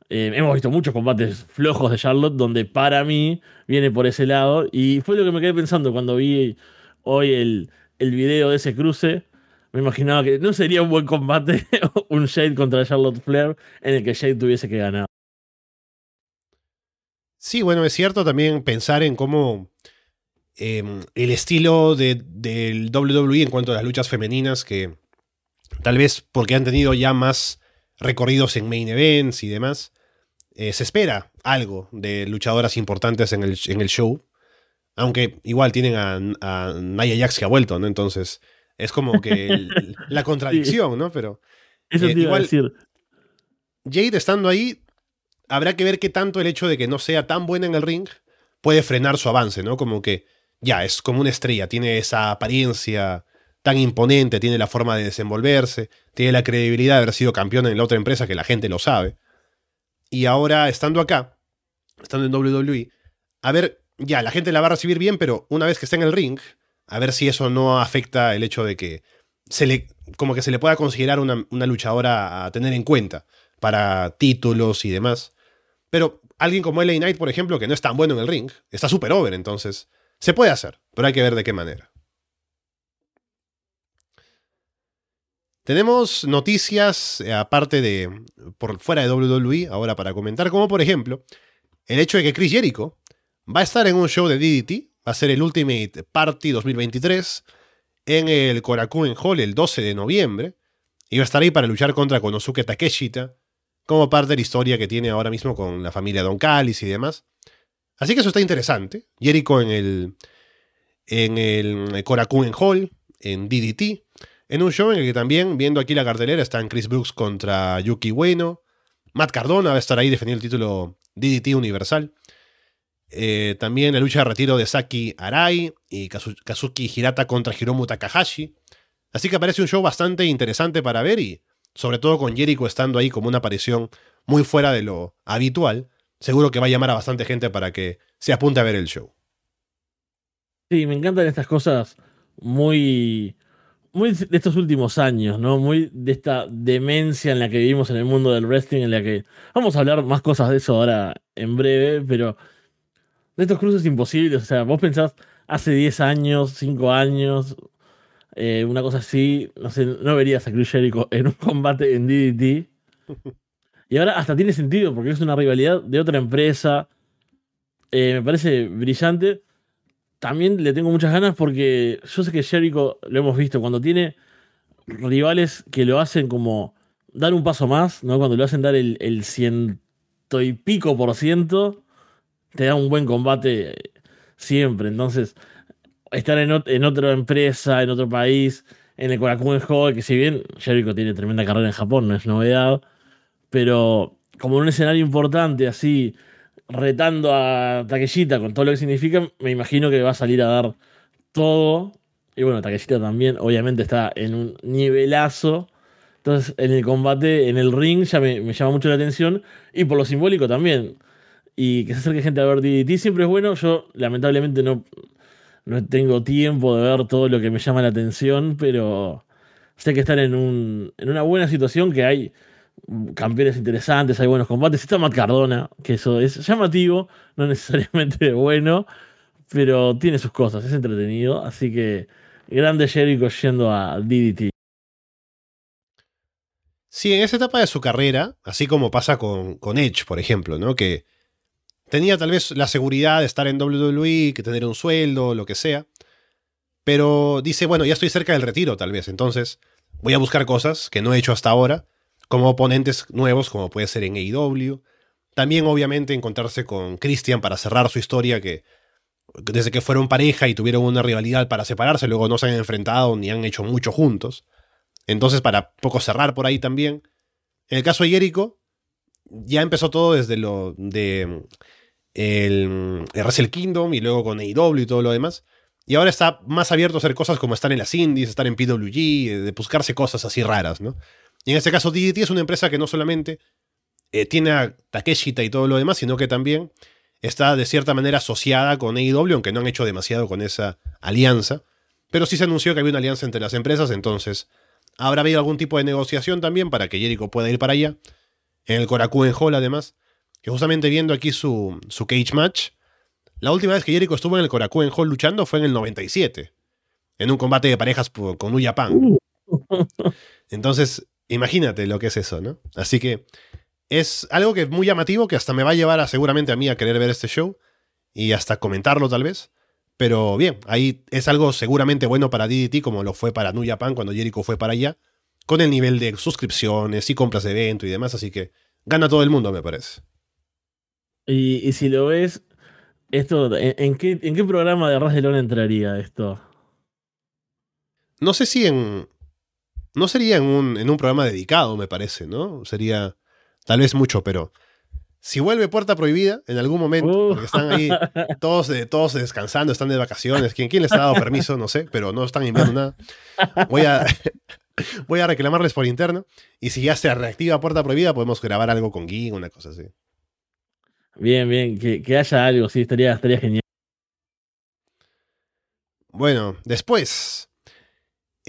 Eh, hemos visto muchos combates flojos de Charlotte donde para mí viene por ese lado. Y fue lo que me quedé pensando cuando vi hoy el, el video de ese cruce. Me imaginaba que no sería un buen combate un Shade contra Charlotte Flair en el que Shade tuviese que ganar. Sí, bueno, es cierto también pensar en cómo em, el estilo de, del WWE en cuanto a las luchas femeninas, que tal vez porque han tenido ya más recorridos en main events y demás, eh, se espera algo de luchadoras importantes en el, en el show. Aunque igual tienen a, a, Nia Jax que ha vuelto, ¿no? Entonces es como que la contradicción, ¿no? Pero Eso eh, igual, decir. Jade estando ahí habrá que ver qué tanto el hecho de que no sea tan buena en el ring puede frenar su avance, ¿no? Como que ya, es como una estrella, tiene esa apariencia tan imponente, tiene la forma de desenvolverse, tiene la credibilidad de haber sido campeón en la otra empresa que la gente lo sabe. Y ahora, estando acá, estando en WWE, a ver, ya, la gente la va a recibir bien, pero una vez que está en el ring, a ver si eso no afecta el hecho de que se le, como que se le pueda considerar una, una luchadora a tener en cuenta para títulos y demás. Pero alguien como LA Knight, por ejemplo, que no es tan bueno en el ring, está súper over, entonces se puede hacer, pero hay que ver de qué manera. Tenemos noticias, eh, aparte de por fuera de WWE, ahora para comentar, como por ejemplo, el hecho de que Chris Jericho va a estar en un show de DDT, va a ser el Ultimate Party 2023 en el Korakuen Hall el 12 de noviembre, y va a estar ahí para luchar contra Konosuke Takeshita, como parte de la historia que tiene ahora mismo con la familia Don Callis y demás. Así que eso está interesante. Jericho en el, en el Korakuen Hall, en DDT, en un show en el que también, viendo aquí la cartelera, están Chris Brooks contra Yuki Bueno. Matt Cardona va a estar ahí defendiendo el título DDT Universal. Eh, también la lucha de retiro de Saki Arai y Kazuki Hirata contra Hiromu Takahashi. Así que aparece un show bastante interesante para ver y sobre todo con Jericho estando ahí como una aparición muy fuera de lo habitual, seguro que va a llamar a bastante gente para que se apunte a ver el show. Sí, me encantan estas cosas muy, muy de estos últimos años, ¿no? Muy de esta demencia en la que vivimos en el mundo del wrestling, en la que vamos a hablar más cosas de eso ahora en breve, pero de estos cruces imposibles, o sea, vos pensás hace 10 años, 5 años, eh, una cosa así, no sé, no verías a Chris Jericho en un combate en DDT. Y ahora hasta tiene sentido porque es una rivalidad de otra empresa. Eh, me parece brillante. También le tengo muchas ganas porque yo sé que Jericho, lo hemos visto, cuando tiene rivales que lo hacen como dar un paso más, ¿no? Cuando lo hacen dar el, ciento y pico por ciento, te da un buen combate siempre. Entonces, estar en, en otra empresa, en otro país, en el Korakuen Hall, que si bien Jericho tiene tremenda carrera en Japón, no es novedad, pero como en un escenario importante, así, retando a Takeshita con todo lo que significa, me imagino que va a salir a dar todo. Y bueno, Takeshita también, obviamente, está en un nivelazo. Entonces, en el combate, en el ring, ya me, me llama mucho la atención. Y por lo simbólico también. Y que se acerque gente a ver DDT siempre es bueno. Yo, lamentablemente, no, no tengo tiempo de ver todo lo que me llama la atención, pero sé que están en, un, en una buena situación, que hay campeones interesantes, hay buenos combates. Está Matt Cardona, que eso es llamativo, no necesariamente bueno, pero tiene sus cosas, es entretenido. Así que grande Jericho yendo a DDT. Sí, en esa etapa de su carrera, así como pasa con, con Edge, por ejemplo, ¿no? Que tenía tal vez la seguridad de estar en WWE, que tener un sueldo, lo que sea. Pero dice, bueno, ya estoy cerca del retiro, tal vez. Entonces, voy a buscar cosas que no he hecho hasta ahora como oponentes nuevos, como puede ser en AEW. También, obviamente, encontrarse con Christian para cerrar su historia, que desde que fueron pareja y tuvieron una rivalidad para separarse, luego no se han enfrentado ni han hecho mucho juntos. Entonces, para poco cerrar por ahí también. En el caso de Jericho, ya empezó todo desde lo de el, el Wrestle Kingdom y luego con AEW y todo lo demás. Y ahora está más abierto a hacer cosas como estar en las indies, estar en PWG, de buscarse cosas así raras, ¿no? Y en este caso DDT es una empresa que no solamente eh, tiene a Takeshita y todo lo demás, sino que también está de cierta manera asociada con AEW, aunque no han hecho demasiado con esa alianza. Pero sí se anunció que había una alianza entre las empresas, entonces habrá habido algún tipo de negociación también para que Jericho pueda ir para allá. En el Korakuen Hall, además, que justamente viendo aquí su, su cage match, la última vez que Jericho estuvo en el Korakuen Hall luchando fue en el 97, en un combate de parejas con New Japan. Entonces, Imagínate lo que es eso, ¿no? Así que es algo que es muy llamativo, que hasta me va a llevar a, seguramente a mí a querer ver este show y hasta comentarlo tal vez. Pero bien, ahí es algo seguramente bueno para DDT como lo fue para New Japan cuando Jericho fue para allá, con el nivel de suscripciones y compras de evento y demás, así que gana todo el mundo me parece. Y, si lo ves, esto, ¿en, qué, ¿en qué programa de Ras de Lona entraría esto? No sé si en, no sería en un, en un programa dedicado, me parece, ¿no? Sería tal vez mucho, pero si vuelve Puerta Prohibida en algún momento, uh. porque están ahí todos, todos descansando, están de vacaciones, ¿quién, ¿quién les ha dado permiso? No sé, pero no están enviando nada. Voy a, voy a reclamarles por interno. Y si ya se reactiva Puerta Prohibida, podemos grabar algo con Gui, una cosa así. Bien, bien, que, que haya algo, sí, estaría, estaría genial. Bueno, después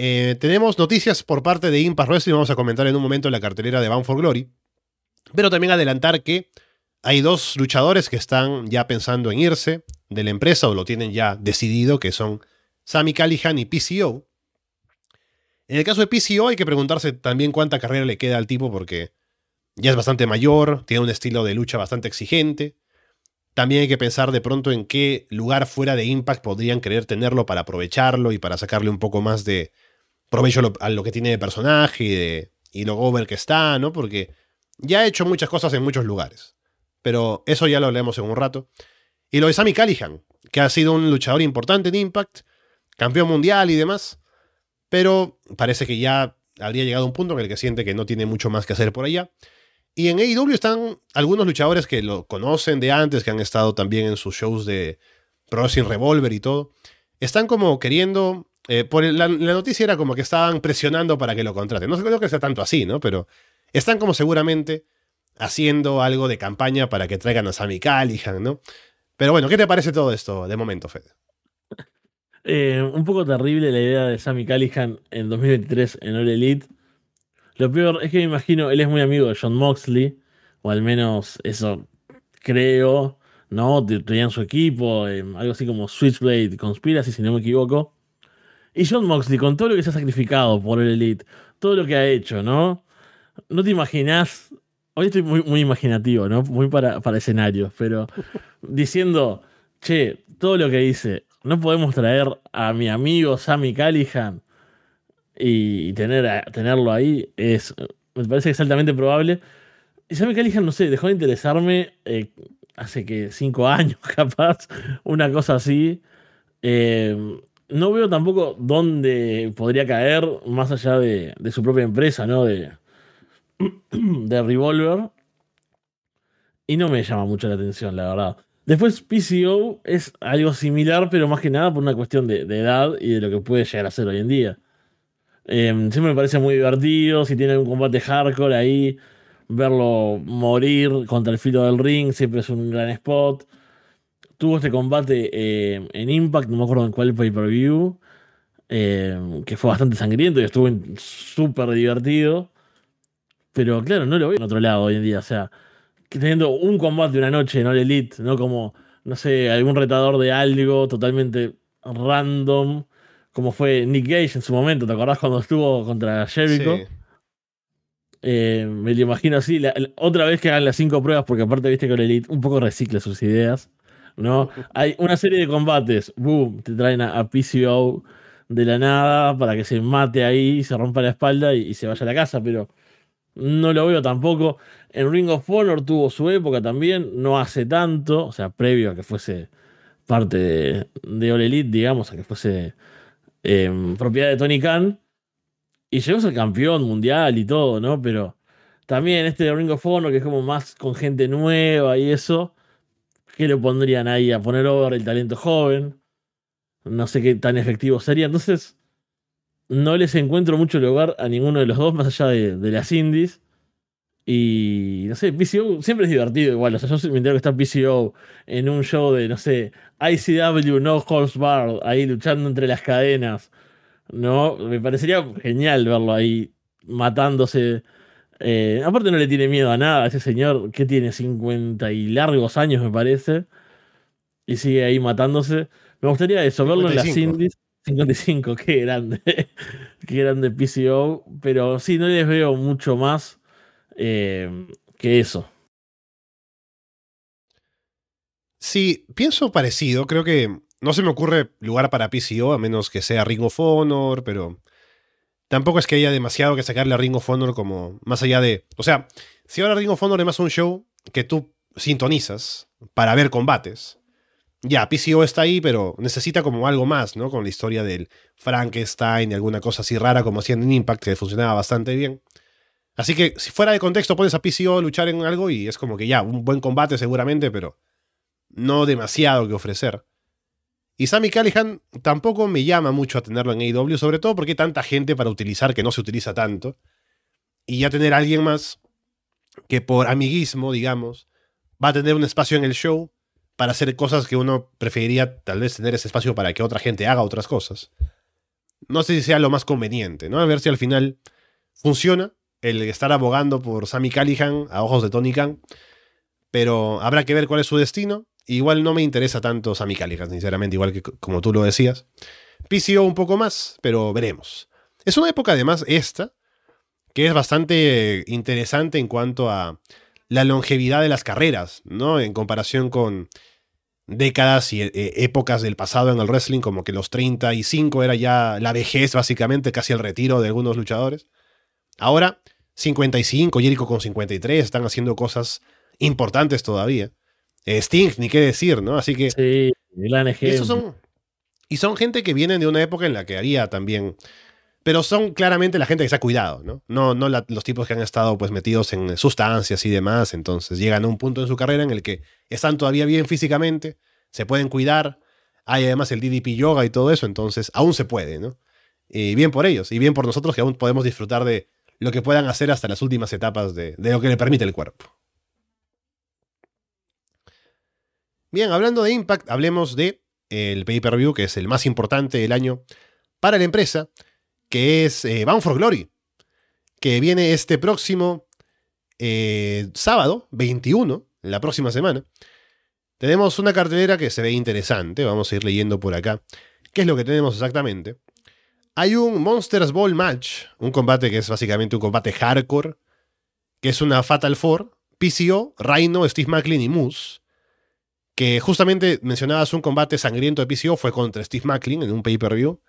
eh, tenemos noticias por parte de Impact Wrestling, vamos a comentar en un momento la cartelera de Bound for Glory. Pero también adelantar que hay dos luchadores que están ya pensando en irse de la empresa o lo tienen ya decidido, que son Sammy Callihan y PCO. En el caso de PCO hay que preguntarse también cuánta carrera le queda al tipo porque ya es bastante mayor, tiene un estilo de lucha bastante exigente. También hay que pensar de pronto en qué lugar fuera de Impact podrían querer tenerlo para aprovecharlo y para sacarle un poco más de, provecho a lo que tiene de personaje y, de, y lo over que está, ¿no? Porque ya ha hecho muchas cosas en muchos lugares. Pero eso ya lo hablemos en un rato. Y lo de Sammy Callihan, que ha sido un luchador importante en Impact, campeón mundial y demás. Pero parece que ya habría llegado un punto en el que siente que no tiene mucho más que hacer por allá. Y en AEW están algunos luchadores que lo conocen de antes, que han estado también en sus shows de Pro Revolver y todo. Están como queriendo eh, por la, noticia era como que estaban presionando para que lo contraten. No creo que sea tanto así, ¿no? Pero están como seguramente haciendo algo de campaña para que traigan a Sammy Callihan, ¿no? Pero bueno, ¿qué te parece todo esto de momento, Fede? Eh, un poco terrible la idea de Sammy Callihan en 2023 en All Elite. Lo peor es que me imagino, él es muy amigo de John Moxley, o al menos eso creo, ¿no? Tenían su equipo, eh, algo así como Switchblade Conspiracy, si no me equivoco. Y John Moxley, con todo lo que se ha sacrificado por el Elite, todo lo que ha hecho, ¿no? No te imaginas. Hoy estoy muy, muy imaginativo, ¿no? Muy para, para escenarios, pero diciendo, che, todo lo que dice, no podemos traer a mi amigo Sammy Callihan y tener tenerlo ahí, es, me parece que altamente probable. Y Sammy Callihan, no sé, dejó de interesarme eh, hace que cinco años, capaz, una cosa así. Eh, no veo tampoco dónde podría caer más allá de, su propia empresa, ¿no? De, de Revolver. Y no me llama mucho la atención, la verdad. Después PCO es algo similar, pero más que nada por una cuestión de, edad y de lo que puede llegar a ser hoy en día. Em, siempre me parece muy divertido, si tiene un combate hardcore ahí, verlo morir contra el filo del ring siempre es un gran spot tuvo este combate eh, en Impact, no me acuerdo en cuál pay-per-view, eh, que fue bastante sangriento y estuvo súper divertido. Pero claro, no lo veo en otro lado hoy en día. O sea, teniendo un combate una noche en All Elite, no como, no sé, algún retador de algo totalmente random, como fue Nick Gage en su momento. ¿Te acordás cuando estuvo contra Jericho? Eh, me lo imagino así. otra vez que hagan las cinco pruebas, porque aparte viste que All Elite un poco recicla sus ideas. ¿No? Hay una serie de combates, boom, te traen a, PCO de la nada para que se mate ahí, se rompa la espalda y, se vaya a la casa, pero no lo veo tampoco. En Ring of Honor tuvo su época también, no hace tanto, o sea, previo a que fuese parte de, All Elite, digamos, a que fuese em, propiedad de Tony Khan. Y llegó a ser campeón mundial y todo, ¿no? Pero también este de Ring of Honor, que es como más con gente nueva y eso, ¿Qué le pondrían ahí a poner over el talento joven? No sé qué tan efectivo sería. Entonces, no les encuentro mucho lugar a ninguno de los dos, más allá de, las indies. Y no sé, PCO siempre es divertido igual. O sea, yo me entero que está PCO en un show de, no sé, ICW, No Horse Bar, ahí luchando entre las cadenas. No, me parecería genial verlo ahí matándose eh, aparte no le tiene miedo a nada a ese señor que tiene 50 y largos años, me parece. Y sigue ahí matándose. Me gustaría eso, verlo en las indies. 55, qué grande. qué grande PCO. Pero sí, no les veo mucho más eh, que eso. Sí, pienso parecido. Creo que no se me ocurre lugar para PCO, a menos que sea Ring of Honor, pero tampoco es que haya demasiado que sacarle a Ring of como más allá de... O sea, si ahora Ring of Honor es más un show que tú sintonizas para ver combates, ya, PCO está ahí, pero necesita como algo más, ¿no? Con la historia del Frankenstein y alguna cosa así rara como hacían en Impact, que funcionaba bastante bien. Así que si fuera de contexto pones a PCO a luchar en algo y es como que ya, un buen combate seguramente, pero no demasiado que ofrecer. Y Sammy Callihan tampoco me llama mucho a tenerlo en AEW, sobre todo porque hay tanta gente para utilizar que no se utiliza tanto. Y ya tener a alguien más que por amiguismo, digamos, va a tener un espacio en el show para hacer cosas que uno preferiría tal vez tener ese espacio para que otra gente haga otras cosas. No sé si sea lo más conveniente, ¿no? A ver si al final funciona el estar abogando por Sammy Callihan a ojos de Tony Khan. Pero habrá que ver cuál es su destino. Igual no me interesa tanto Sammy Callihan, sinceramente, igual que como tú lo decías. PCO un poco más, pero veremos. Es una época además esta, que es bastante interesante en cuanto a la longevidad de las carreras, ¿no? En comparación con décadas y eh, épocas del pasado en el wrestling, como que los 35 era ya la vejez, básicamente, casi el retiro de algunos luchadores. Ahora, 55, Jericho con 53, están haciendo cosas importantes todavía. Eh, Sting, ni qué decir, ¿no? Así que. Sí, y son, y son gente que vienen de una época en la que haría también. Pero son claramente la gente que se ha cuidado, ¿no? No, no los tipos que han estado pues metidos en sustancias y demás. Entonces llegan a un punto en su carrera en el que están todavía bien físicamente, se pueden cuidar. Hay además el DDP yoga y todo eso, entonces aún se puede, ¿no? Y bien por ellos, y bien por nosotros que aún podemos disfrutar de lo que puedan hacer hasta las últimas etapas de, de lo que le permite el cuerpo. Bien, hablando de Impact, hablemos de el pay-per-view, que es el más importante del año para la empresa, que es eh, Bound for Glory, que viene este próximo eh, sábado, 21, la próxima semana. Tenemos una cartelera que se ve interesante, vamos a ir leyendo por acá. ¿Qué es lo que tenemos exactamente? Hay un Monsters Ball Match, un combate que es básicamente un combate hardcore, que es una Fatal Four, PCO, Rhino, Steve Macklin y Moose. Que justamente mencionabas un combate sangriento de PCO, fue contra Steve Macklin en un pay-per-view.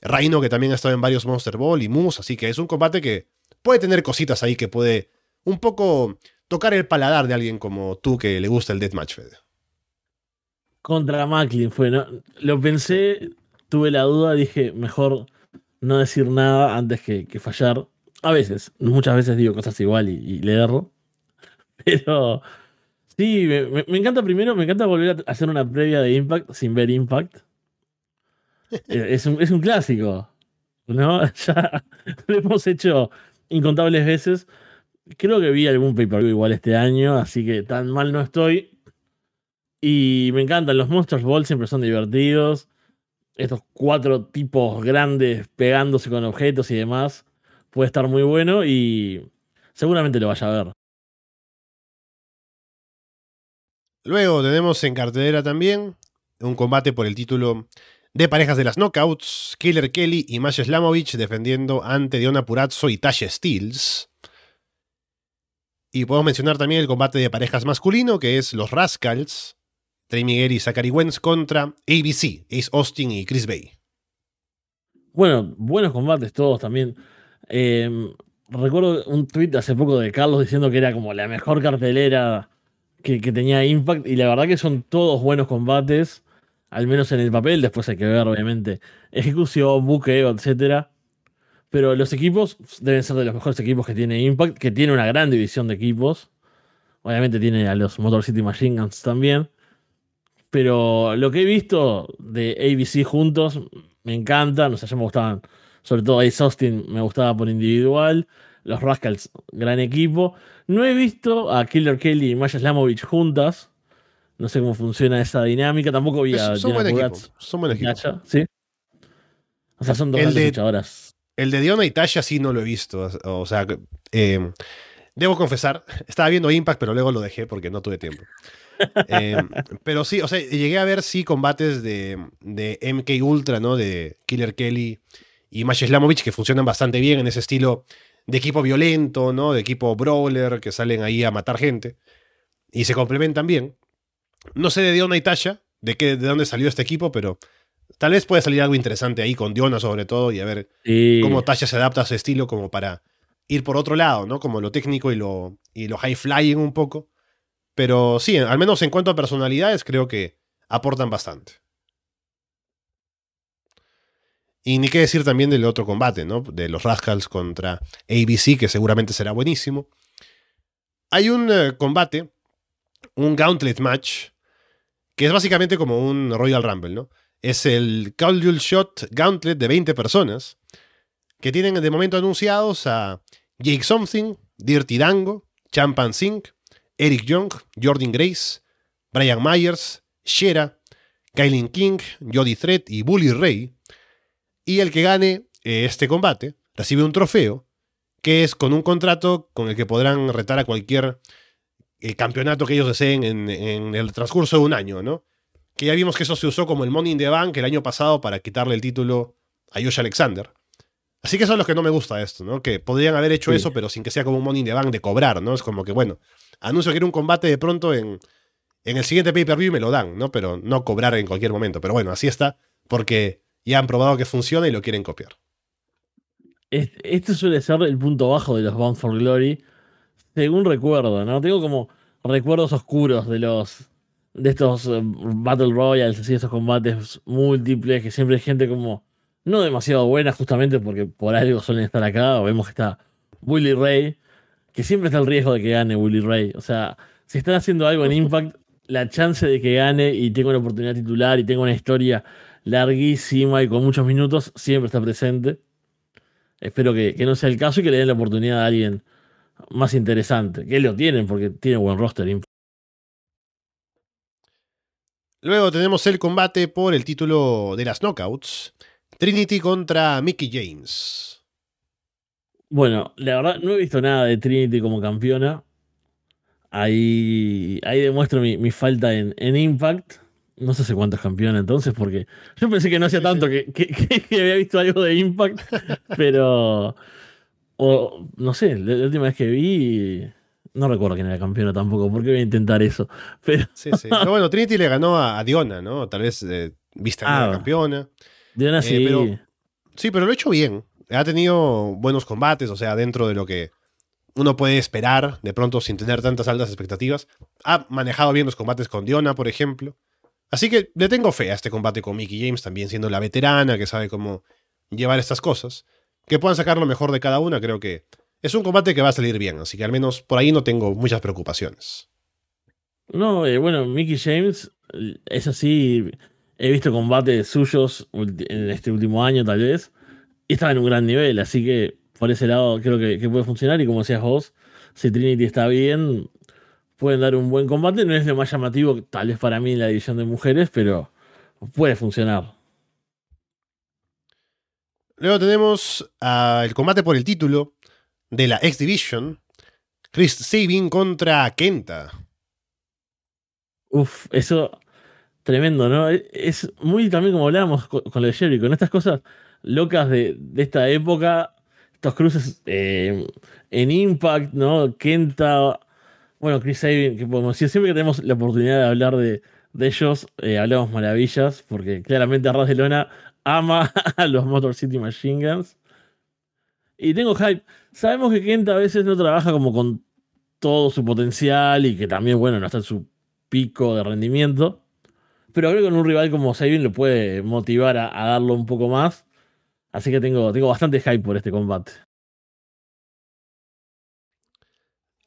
Rhino, que también ha estado en varios Monster Ball y Moose, así que es un combate que puede tener cositas ahí que puede un poco tocar el paladar de alguien como tú que le gusta el Deathmatch, Fede. Contra Macklin fue, ¿no? Lo pensé, tuve la duda, dije, mejor no decir nada antes que, fallar. A veces, muchas veces digo cosas igual y, y leerlo. Pero sí, me, encanta primero, me encanta volver a hacer una previa de Impact sin ver Impact. Eh, es, un, es un clásico, ¿no? Ya lo hemos hecho incontables veces. Creo que vi algún pay-per-view igual este año, así que tan mal no estoy. Y me encantan, los Monsters Ball siempre son divertidos. Estos cuatro tipos grandes pegándose con objetos y demás. Puede estar muy bueno y seguramente lo vaya a ver. Luego tenemos en cartelera también un combate por el título de parejas de las Knockouts, Killer Kelly y Masha Slamovich defendiendo ante Diona Purazzo y Tasha Steels. Y podemos mencionar también el combate de parejas masculino, que es los Rascals, Trey Miguel y Zachary Wentz contra ABC, Ace Austin y Chris Bay. Bueno, buenos combates todos también. Em, recuerdo un tweet hace poco de Carlos diciendo que era como la mejor cartelera que, tenía Impact y la verdad que son todos buenos combates, al menos en el papel, después hay que ver obviamente ejecución, buqueo, etc. Pero los equipos deben ser de los mejores equipos que tiene Impact, que tiene una gran división de equipos. Obviamente tiene a los Motor City Machine Guns también. Pero lo que he visto de ABC juntos me encanta. No sé, ya me gustaban. Sobre todo Ace Austin me gustaba por individual. Los Rascals, gran equipo. No he visto a Killer Kelly y Maya Slamovich juntas. No sé cómo funciona esa dinámica. Tampoco vi a Son buen equipo. Son buen equipo. ¿Sí? O sea, son dos el de, luchadoras. El de Diona y Tasha sí no lo he visto. O sea, eh, debo confesar, estaba viendo Impact, pero luego lo dejé porque no tuve tiempo. Eh, pero sí, o sea, llegué a ver sí combates de, de MK Ultra, ¿no? De Killer Kelly y Masha Slamovich que funcionan bastante bien en ese estilo de equipo violento, ¿no? De equipo brawler, que salen ahí a matar gente. Y se complementan bien. No sé de Diona y Tasha, de, qué, de dónde salió este equipo, pero tal vez puede salir algo interesante ahí con Diona sobre todo y a ver cómo Tasha se adapta a su estilo como para ir por otro lado, ¿no? Como lo técnico y lo, y lo high flying un poco. Pero sí, al menos en cuanto a personalidades, creo que aportan bastante. Y ni qué decir también del otro combate, ¿no? De los Rascals contra ABC, que seguramente será buenísimo. Hay un eh, combate, un Gauntlet Match, que es básicamente como un Royal Rumble, ¿no? Es el Caldwell Shot Gauntlet de 20 personas, que tienen de momento anunciados a Jake Something, Dirty Dango, Champan Sink, Eric Young, Jordan Grace, Brian Myers, Shera, Kylie King, Jody Threat y Bully Ray y el que gane eh, este combate recibe un trofeo que es con un contrato con el que podrán retar a cualquier eh, campeonato que ellos deseen en, el transcurso de un año, ¿no? Que ya vimos que eso se usó como el Money in the Bank el año pasado para quitarle el título a Josh Alexander. Así que eso es lo que no me gusta esto, ¿no? Que podrían haber hecho eso, pero sin que sea como un Money in the Bank de cobrar, ¿no? Es como que, bueno, anuncio que era un combate de pronto en, en el siguiente pay-per-view y me lo dan, ¿no? Pero no cobrar en cualquier momento. Pero bueno, así está, porque ya han probado que funciona y lo quieren copiar. Este suele ser el punto bajo de los Bound for Glory, según recuerdo, ¿no? Tengo como recuerdos oscuros de los de estos eh, Battle Royals, así, esos combates múltiples, que siempre hay gente como no demasiado buena, justamente porque por algo suelen estar acá, vemos que está Willy Ray, que siempre está el riesgo de que gane Willy Ray. O sea, si están haciendo algo en Impact, la chance de que gane y tenga una oportunidad titular y tenga una historia larguísima y con muchos minutos, siempre está presente. Espero que, no sea el caso y que le den la oportunidad a alguien más interesante. Que lo tienen porque tiene buen roster. Luego tenemos el combate por el título de las knockouts. Trinity contra Mickey James. Bueno, la verdad no he visto nada de Trinity como campeona. Ahí, ahí demuestro mi, falta en, Impact. No sé hace cuántos campeones entonces, porque yo pensé que no hacía tanto que, había visto algo de Impact, pero. O no sé, la, última vez que vi. No recuerdo quién era campeona tampoco, porque voy a intentar eso. Pero... Sí, sí. bueno, Trinity le ganó a, Diona, ¿no? Tal vez eh, vista ah, campeona. Diona eh, sí. sí, pero lo ha hecho bien. Ha tenido buenos combates, o sea, dentro de lo que uno puede esperar, de pronto sin tener tantas altas expectativas. Ha manejado bien los combates con Diona, por ejemplo. Así que le tengo fe a este combate con Mickey James, también siendo la veterana que sabe cómo llevar estas cosas. Que puedan sacar lo mejor de cada una, creo que es un combate que va a salir bien, así que al menos por ahí no tengo muchas preocupaciones. No, eh, bueno, Mickey James, es así, he visto combates suyos en este último año tal vez, y estaba en un gran nivel, así que por ese lado creo que, puede funcionar. Y como decías vos, si Trinity está bien, pueden dar un buen combate. No es lo más llamativo, tal vez para mí, en la división de mujeres, pero puede funcionar. Luego tenemos el combate por el título de la X Division. Chris Sabin contra Kenta. Uf, eso tremendo, ¿no? Es muy también como hablábamos con, lo de Jerry, con estas cosas locas de, de esta época estos cruces eh, en Impact, ¿no? Kenta, bueno, Chris Sabin, que podemos decir, siempre que tenemos la oportunidad de hablar de, ellos, eh, hablamos maravillas, porque claramente Arras de Lona ama a los Motor City Machine Guns. Y tengo hype. Sabemos que Kenta a veces no trabaja como con todo su potencial y que también, bueno, no está en su pico de rendimiento. Pero creo que con un rival como Sabin lo puede motivar a darlo un poco más. Así que tengo, tengo bastante hype por este combate.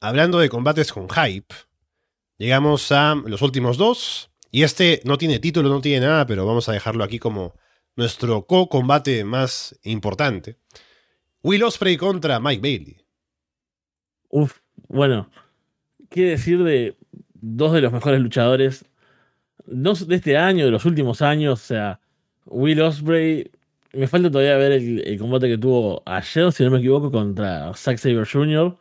Hablando de combates con hype, llegamos a los últimos dos. Y este no tiene título, no tiene nada, pero vamos a dejarlo aquí como nuestro co-combate más importante. Will Osprey contra Mike Bailey. Uf, bueno, ¿qué decir de dos de los mejores luchadores? De este año, de los últimos años, o sea, Will Osprey me falta todavía ver el, combate que tuvo ayer, si no me equivoco, contra Zack Saber Jr.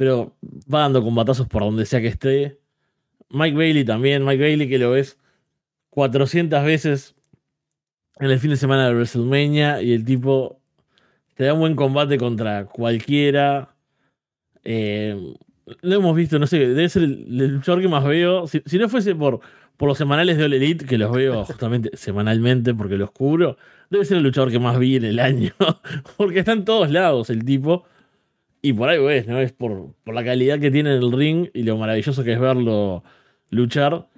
Pero va dando combatazos por donde sea que esté. Mike Bailey también. Mike Bailey que lo ves 400 veces en el fin de semana de WrestleMania y el tipo te da un buen combate contra cualquiera. Eh, lo hemos visto, no sé, debe ser el, luchador que más veo. Si, no fuese por, por los semanales de All Elite, que los veo justamente semanalmente porque los cubro, Debe ser el luchador que más vi en el año. Porque está en todos lados el tipo. Y por ahí ves, ¿no? Es por, por la calidad que tiene en el ring y lo maravilloso que es verlo luchar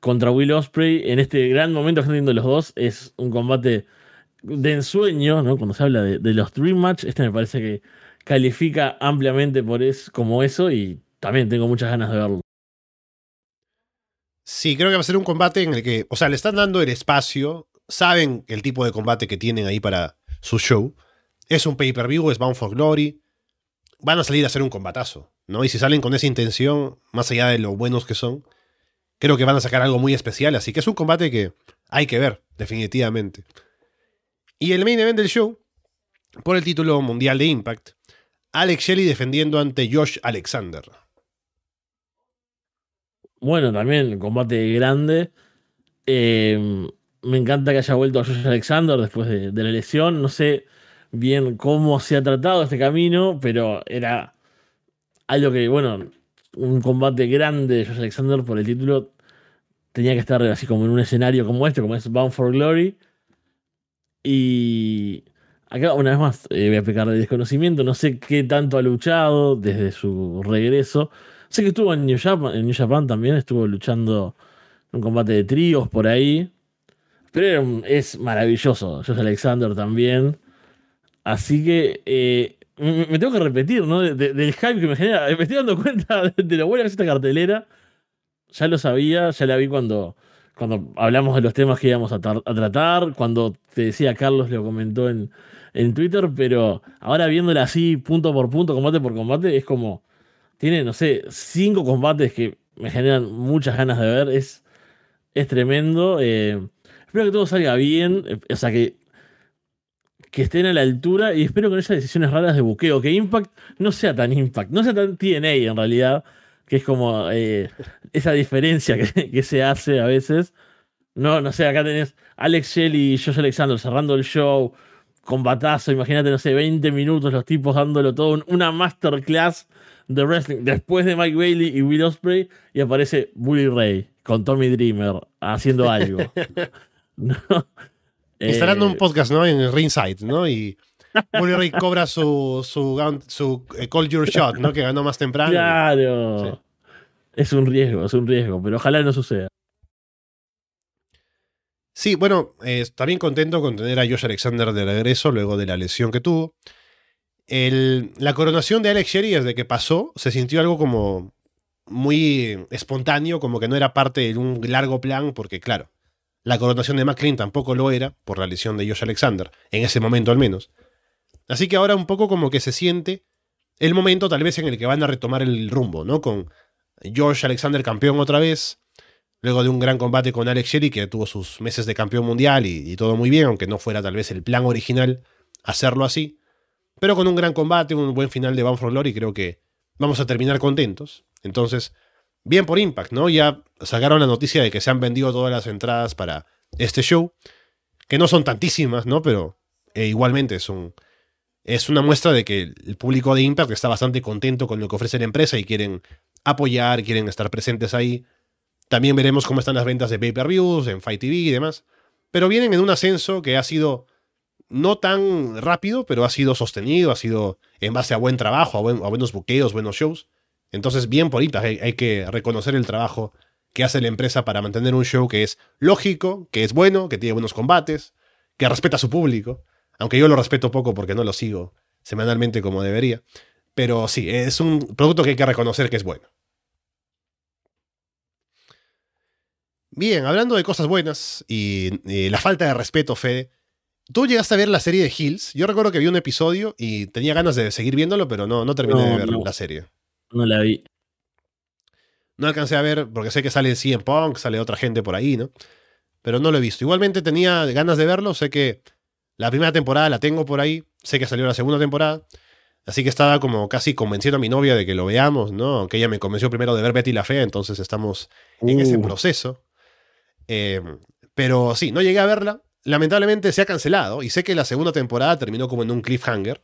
contra Will Osprey en este gran momento que están teniendo los dos. Es un combate de ensueño, ¿no? Cuando se habla de, los Dream Match, este me parece que califica ampliamente por es, como eso y también tengo muchas ganas de verlo. Sí, creo que va a ser un combate en el que, o sea, le están dando el espacio saben el tipo de combate que tienen ahí para su show. Es un pay-per-view, es Bound for Glory. Van a salir a hacer un combatazo, ¿no? Y si salen con esa intención, más allá de lo buenos que son, creo que van a sacar algo muy especial. Así que es un combate que hay que ver, definitivamente. Y el main event del show, por el título mundial de Impact, Alex Shelley defendiendo ante Josh Alexander. Bueno, también combate grande. Eh, me encanta que haya vuelto a Josh Alexander después de, la lesión. No sé bien cómo se ha tratado este camino, pero era algo que, bueno, un combate grande de Josh Alexander por el título tenía que estar así como en un escenario como este, como es Bound for Glory. Y acá, una vez más, eh, voy a pecar de desconocimiento. No sé qué tanto ha luchado desde su regreso. Sé que estuvo en New Japan, en New Japan también, estuvo luchando en un combate de tríos por ahí. Pero es maravilloso. Josh Alexander también. Así que eh, me tengo que repetir, ¿no? del hype que me genera. Me estoy dando cuenta de, lo buena que es esta cartelera. Ya lo sabía, ya la vi cuando, cuando hablamos de los temas que íbamos a, tratar. Cuando te decía Carlos, lo comentó en, en Twitter. Pero ahora viéndola así, punto por punto, combate por combate, es como. Tiene, no sé, cinco combates que me generan muchas ganas de ver. Es es tremendo. Eh, espero que todo salga bien. eh, O sea, que, que estén a la altura. Y espero que no haya decisiones raras de buqueo. Que Impact no sea tan Impact. No sea tan TNA en realidad. Que es como eh, esa diferencia que, que se hace a veces. No, no sé, acá tenés Alex Shell y Josh Alexander cerrando el show. Combatazo, imagínate, no sé, 20 minutos los tipos dándolo todo. un- Una masterclass de wrestling. Después de Mike Bailey y Will Ospreay. Y aparece Bully Ray con Tommy Dreamer haciendo algo. No. Instalando Eh, un podcast, ¿no? En Ringside, ¿no? Y Bully cobra su, su, eh, Call Your Shot, ¿no? Que ganó más temprano. Claro. Es un riesgo, es un riesgo, pero ojalá no suceda. Sí, bueno, eh, también contento con tener a Josh Alexander de regreso luego de la lesión que tuvo. El- la coronación de Alex Shelley desde que pasó se sintió algo como muy espontáneo, como que no era parte de un largo plan, porque claro, la coronación de McLean tampoco lo era por la lesión de Josh Alexander, en ese momento al menos. Así que ahora un poco como que se siente el momento tal vez en el que van a retomar el rumbo, ¿no? Con Josh Alexander campeón otra vez, luego de un gran combate con Alex Shelley, que tuvo sus meses de campeón mundial y, y todo muy bien, aunque no fuera tal vez el plan original hacerlo así. Pero con un gran combate, un buen final de Bound for Glory, creo que vamos a terminar contentos. Entonces, bien por Impact, ¿no? Ya sacaron la noticia de que se han vendido todas las entradas para este show, que no son tantísimas, ¿no? Pero eh, igualmente es un... Es una muestra de que el público de Impact está bastante contento con lo que ofrece la empresa y quieren apoyar, quieren estar presentes ahí. También veremos cómo están las ventas de pay-per-views, en Fight TV y demás. Pero vienen en un ascenso que ha sido no tan rápido, pero ha sido sostenido, ha sido en base a buen trabajo, a, buen- a buenos buqueos, buenos shows. Entonces, bien por hay, hay que reconocer el trabajo que hace la empresa para mantener un show que es lógico, que es bueno, que tiene buenos combates, que respeta a su público. Aunque yo lo respeto poco porque no lo sigo semanalmente como debería. Pero sí, es un producto que hay que reconocer que es bueno. Bien, hablando de cosas buenas y, y la falta de respeto, Fede, tú llegaste a ver la serie de Hills. Yo recuerdo que vi un episodio y tenía ganas de seguir viéndolo, pero no, no terminé No, de ver no. la serie. No la vi. No alcancé a ver porque sé que sale CM Punk, sale otra gente por ahí, ¿no? Pero no lo he visto. Igualmente tenía ganas de verlo, sé que la primera temporada la tengo por ahí, sé que salió la segunda temporada, así que estaba como casi convenciendo a mi novia de que lo veamos, ¿no? Aunque ella me convenció primero de ver Betty la Fea, entonces estamos en ese Uh, proceso. Eh, pero sí, no llegué a verla. Lamentablemente se ha cancelado y sé que la segunda temporada terminó como en un cliffhanger.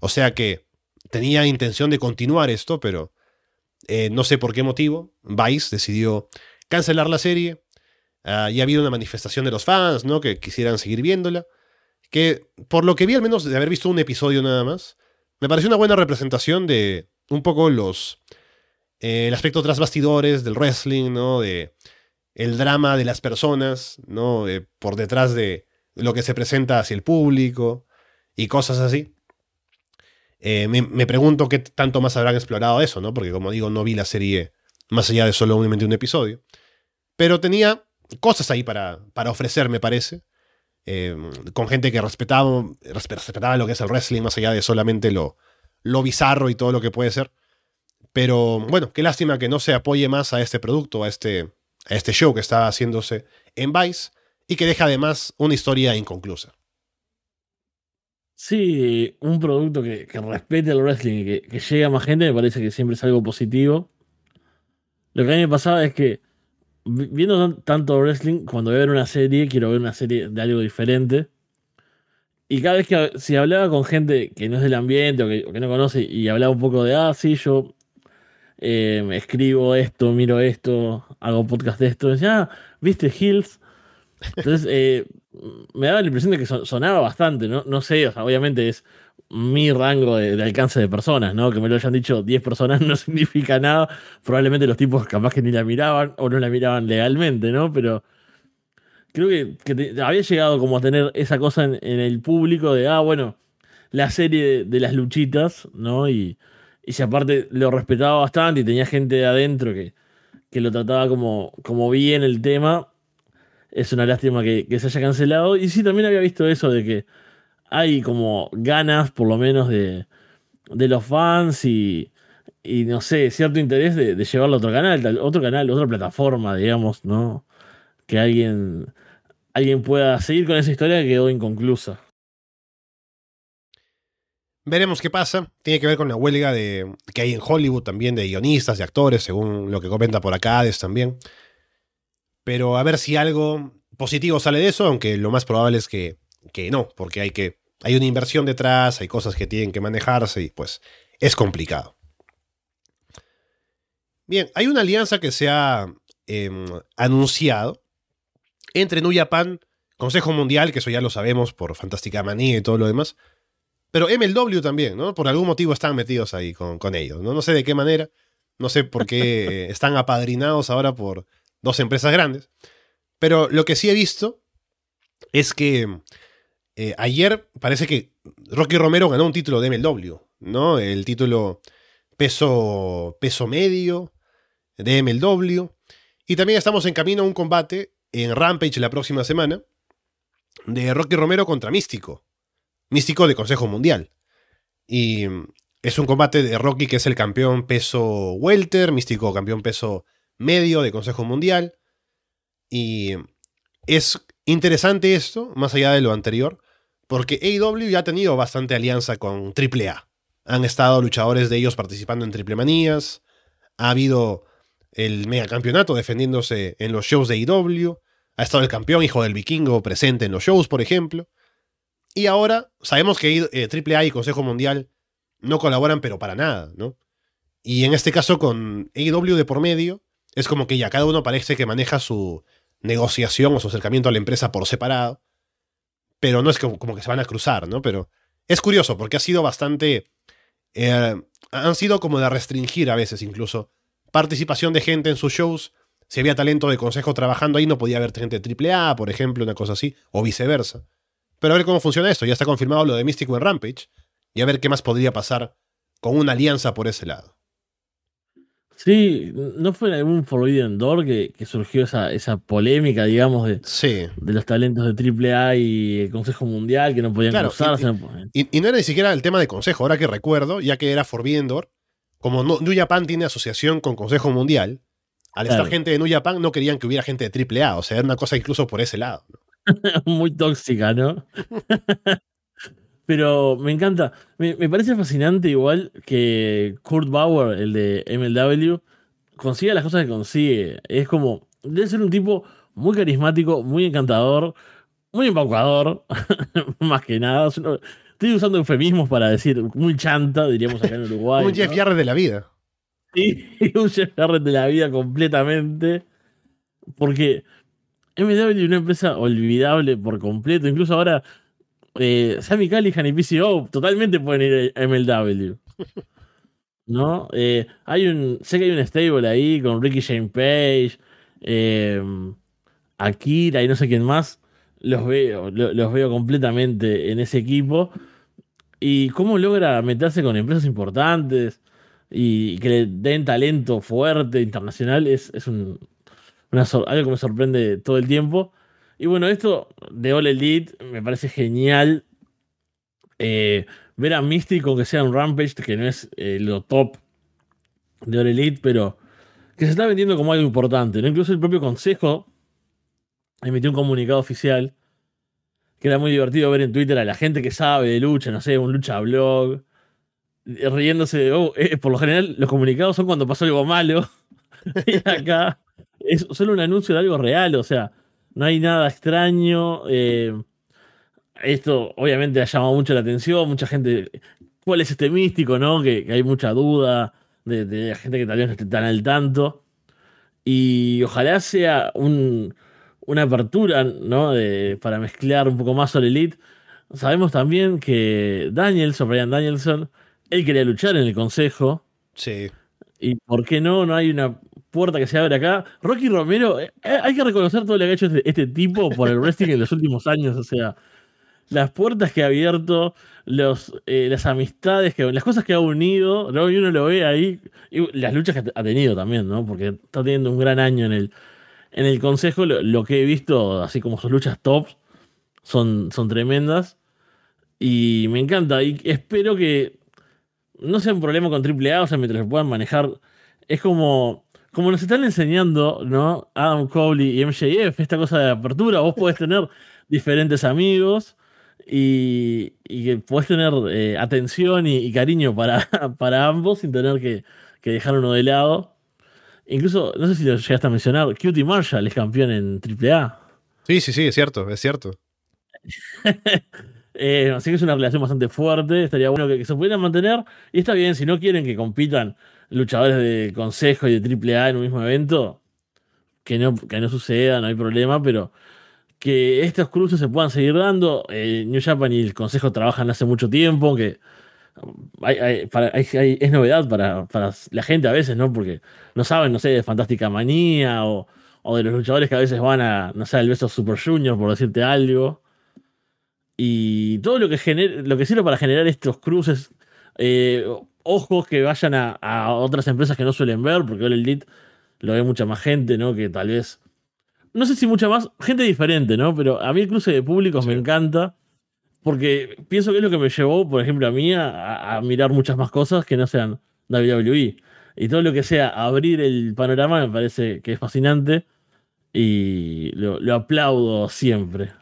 O sea que tenía intención de continuar esto, pero eh, no sé por qué motivo. Vice decidió cancelar la serie. Ah, y ha habido una manifestación de los fans, ¿no? Que quisieran seguir viéndola. Que por lo que vi, al menos de haber visto un episodio nada más, me pareció una buena representación de un poco los. eh, el aspecto tras bastidores del wrestling, ¿no? De el drama de las personas, ¿no? Eh, por detrás de lo que se presenta hacia el público y cosas así. Eh, me, pregunto qué tanto más habrán explorado eso, ¿no? Porque como digo, no vi la serie más allá de solamente un episodio. Pero tenía cosas ahí para, para ofrecer, me parece. Eh, con gente que respetaba, respe- respetaba lo que es el wrestling, más allá de solamente lo, lo bizarro y todo lo que puede ser. Pero bueno, qué lástima que no se apoye más a este producto, a este, a este show que está haciéndose en Vice y que deja además una historia inconclusa. Sí, un producto que, que respete el wrestling y que, que llegue a más gente me parece que siempre es algo positivo. Lo que a mí me pasaba es que vi- viendo tan- tanto wrestling, cuando voy a ver una serie, quiero ver una serie de algo diferente. Y cada vez que si hablaba con gente que no es del ambiente o que, o que no conoce y hablaba un poco de, ah, sí, yo eh, escribo esto, miro esto, hago podcast de esto, decía, ah, ¿viste Hills? Entonces, eh, me daba la impresión de que son- sonaba bastante, ¿no? No sé, o sea, obviamente es mi rango de, alcance de personas, ¿no? Que me lo hayan dicho 10 personas no significa nada. Probablemente los tipos capaz que ni la miraban o no la miraban legalmente, ¿no? Pero creo que, había llegado como a tener esa cosa en, el público de, ah, bueno, la serie de, de las luchitas, ¿no? Y, y si aparte lo respetaba bastante y tenía gente de adentro que, que lo trataba como, como bien el tema, es una lástima que, que se haya cancelado. Y sí, también había visto eso de que hay como ganas, por lo menos, de, de los fans y, y no sé, cierto interés de, llevarlo a otro canal, otro canal, otra plataforma, digamos, ¿no? que alguien, alguien pueda seguir con esa historia que quedó inconclusa. Veremos qué pasa. Tiene que ver con la huelga de, que hay en Hollywood también de guionistas, de actores, según lo que comenta por acá también. Pero a ver si algo positivo sale de eso, aunque lo más probable es que, que no, porque hay que hay una inversión detrás, hay cosas que tienen que manejarse y pues es complicado. Bien, hay una alianza que se ha em, anunciado entre New Japan, Consejo Mundial, que eso ya lo sabemos por Fantástica Manía y todo lo demás, pero MLW también, ¿no? Por algún motivo están metidos ahí con, con ellos, ¿no? No sé de qué manera, no sé por qué están apadrinados ahora por dos empresas grandes, pero lo que sí he visto es que eh, ayer parece que Rocky Romero ganó un título de MLW, ¿no? El título peso, peso medio de MLW. Y también estamos en camino a un combate en Rampage la próxima semana de Rocky Romero contra Místico. Místico de Consejo Mundial. Y es un combate de Rocky que es el campeón peso welter, Místico campeón peso medio de Consejo Mundial. Y es interesante esto, más allá de lo anterior, porque AEW ya ha tenido bastante alianza con AAA. Han estado luchadores de ellos participando en Triple Manías. Ha habido el megacampeonato defendiéndose en los shows de AEW. Ha estado el campeón hijo del vikingo presente en los shows, por ejemplo. Y ahora sabemos que AAA y Consejo Mundial no colaboran, pero para nada, ¿no? Y en este caso, con AEW de por medio, es como que ya cada uno parece que maneja su negociación o su acercamiento a la empresa por separado, pero no es como, que se van a cruzar, ¿no? Pero es curioso porque ha sido bastante... Eh, han sido como de restringir a veces incluso participación de gente en sus shows. Si había talento de consejo trabajando ahí, no podía haber gente de AAA, por ejemplo, una cosa así, o viceversa. Pero a ver cómo funciona esto. Ya está confirmado lo de Místico en Rampage. Y a ver qué más podría pasar con una alianza por ese lado. Sí, ¿no fue en algún Forbidden Door que, surgió esa, esa polémica, digamos, de, de los talentos de AAA y el Consejo Mundial que no podían cruzarse? Y, no era ni siquiera el tema de Consejo, ahora que recuerdo, ya que era Forbidden Door, como New Japan tiene asociación con Consejo Mundial, al estar gente de New Japan no querían que hubiera gente de AAA, o sea, era una cosa incluso por ese lado. Muy tóxica, ¿no? Pero me encanta. Me, parece fascinante igual que Kurt Bauer, el de MLW, consiga las cosas que consigue. Es como, debe ser un tipo muy carismático, muy encantador, muy embaucador, más que nada. Estoy usando eufemismos para decir muy chanta, diríamos acá en Uruguay. un Jeff Jarrett de la vida. Sí, un Jeff Jarrett de la vida completamente. Porque MLW es una empresa olvidable por completo. Incluso ahora eh, Sammy Callihan y PCO totalmente pueden ir a MLW. ¿No? Eh, hay un, sé que hay un stable ahí con Ricky Shane Page, eh, Akira y no sé quién más. Los veo, los veo completamente en ese equipo. Y cómo logra meterse con empresas importantes y que le den talento fuerte, internacional, es, un, algo que me sorprende todo el tiempo. Y bueno, esto de All Elite me parece genial. Eh, ver a Místico que sea un Rampage, que no es eh, lo top de All Elite, pero que se está vendiendo como algo importante. ¿no? Incluso el propio consejo emitió un comunicado oficial que era muy divertido ver en Twitter a la gente que sabe de lucha, no sé, un lucha blog, riéndose de, oh, eh, por lo general los comunicados son cuando pasó algo malo. y acá es solo un anuncio de algo real, o sea, no hay nada extraño. Eh, esto obviamente ha llamado mucho la atención, mucha gente. ¿Cuál es este místico, no? Que, hay mucha duda de, de, gente que tal vez no esté tan al tanto. Y ojalá sea una apertura, ¿no? para mezclar un poco más sobre Elite. Sabemos también que Danielson, Brian Danielson, él quería luchar en el consejo. Sí. Y por qué no, no hay una puerta que se abre acá. Rocky Romero, eh, eh, hay que reconocer todo lo que ha hecho este, este, tipo por el wrestling en los últimos años. O sea, las puertas que ha abierto, los, eh, las amistades, que, las cosas que ha unido, y uno lo ve ahí, las luchas que ha tenido también, ¿no? Porque está teniendo un gran año en el, en el consejo. Lo, que he visto, así como sus luchas tops, son, son tremendas. Y me encanta. Y espero que no sea un problema con AAA, o sea, mientras lo puedan manejar. Es como como nos están enseñando, ¿no? Adam Cole y MJF, esta cosa de apertura, vos podés tener diferentes amigos y, y que podés tener eh, atención y, cariño para, para ambos sin tener que, que, dejar uno de lado. Incluso, no sé si lo llegaste a mencionar, Cutie Marshall es campeón en AAA. Sí, sí, sí, es cierto, es cierto. Eh, así que es una relación bastante fuerte. Estaría bueno que, se pudieran mantener. Y está bien, si no quieren que compitan luchadores de consejo y de AAA en un mismo evento, que no, que no suceda, no hay problema, pero que estos cruces se puedan seguir dando. Eh, New Japan y el consejo trabajan hace mucho tiempo, aunque es novedad para, la gente a veces, ¿no? Porque no saben, no sé, de Fantástica Manía o, o de los luchadores que a veces van a, no sé, el beso Super Junior, por decirte algo. Y todo lo que, genera, lo que sirve para generar estos cruces, eh, ojos que vayan a, otras empresas que no suelen ver, porque ahora el Elite lo ve mucha más gente, ¿no? Que tal vez. No sé si mucha más, gente diferente, ¿no? Pero a mí el cruce de públicos me encanta. Porque pienso que es lo que me llevó, por ejemplo, a mí a, mirar muchas más cosas que no sean WWE. Y todo lo que sea abrir el panorama me parece que es fascinante. Y lo aplaudo siempre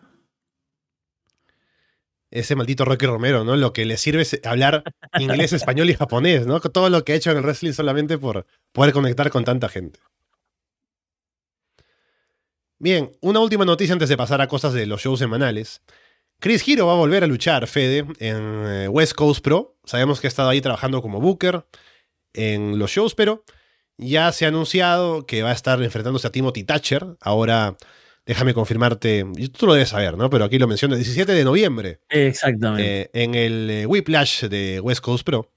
ese maldito Rocky Romero, ¿no? Lo que le sirve es hablar inglés, español y japonés, ¿no? Todo lo que ha hecho en el wrestling solamente por poder conectar con tanta gente. Bien, una última noticia antes de pasar a cosas de los shows semanales. Chris Hero va a volver a luchar, Fede, en eh, West Coast Pro. Sabemos que ha estado ahí trabajando como booker en los shows, pero ya se ha anunciado que va a estar enfrentándose a Timothy Thatcher, ahora déjame confirmarte, tú lo debes saber, ¿no? Pero aquí lo menciono, el 17 de noviembre. Exactamente. Eh, en el eh, Whiplash de West Coast Pro.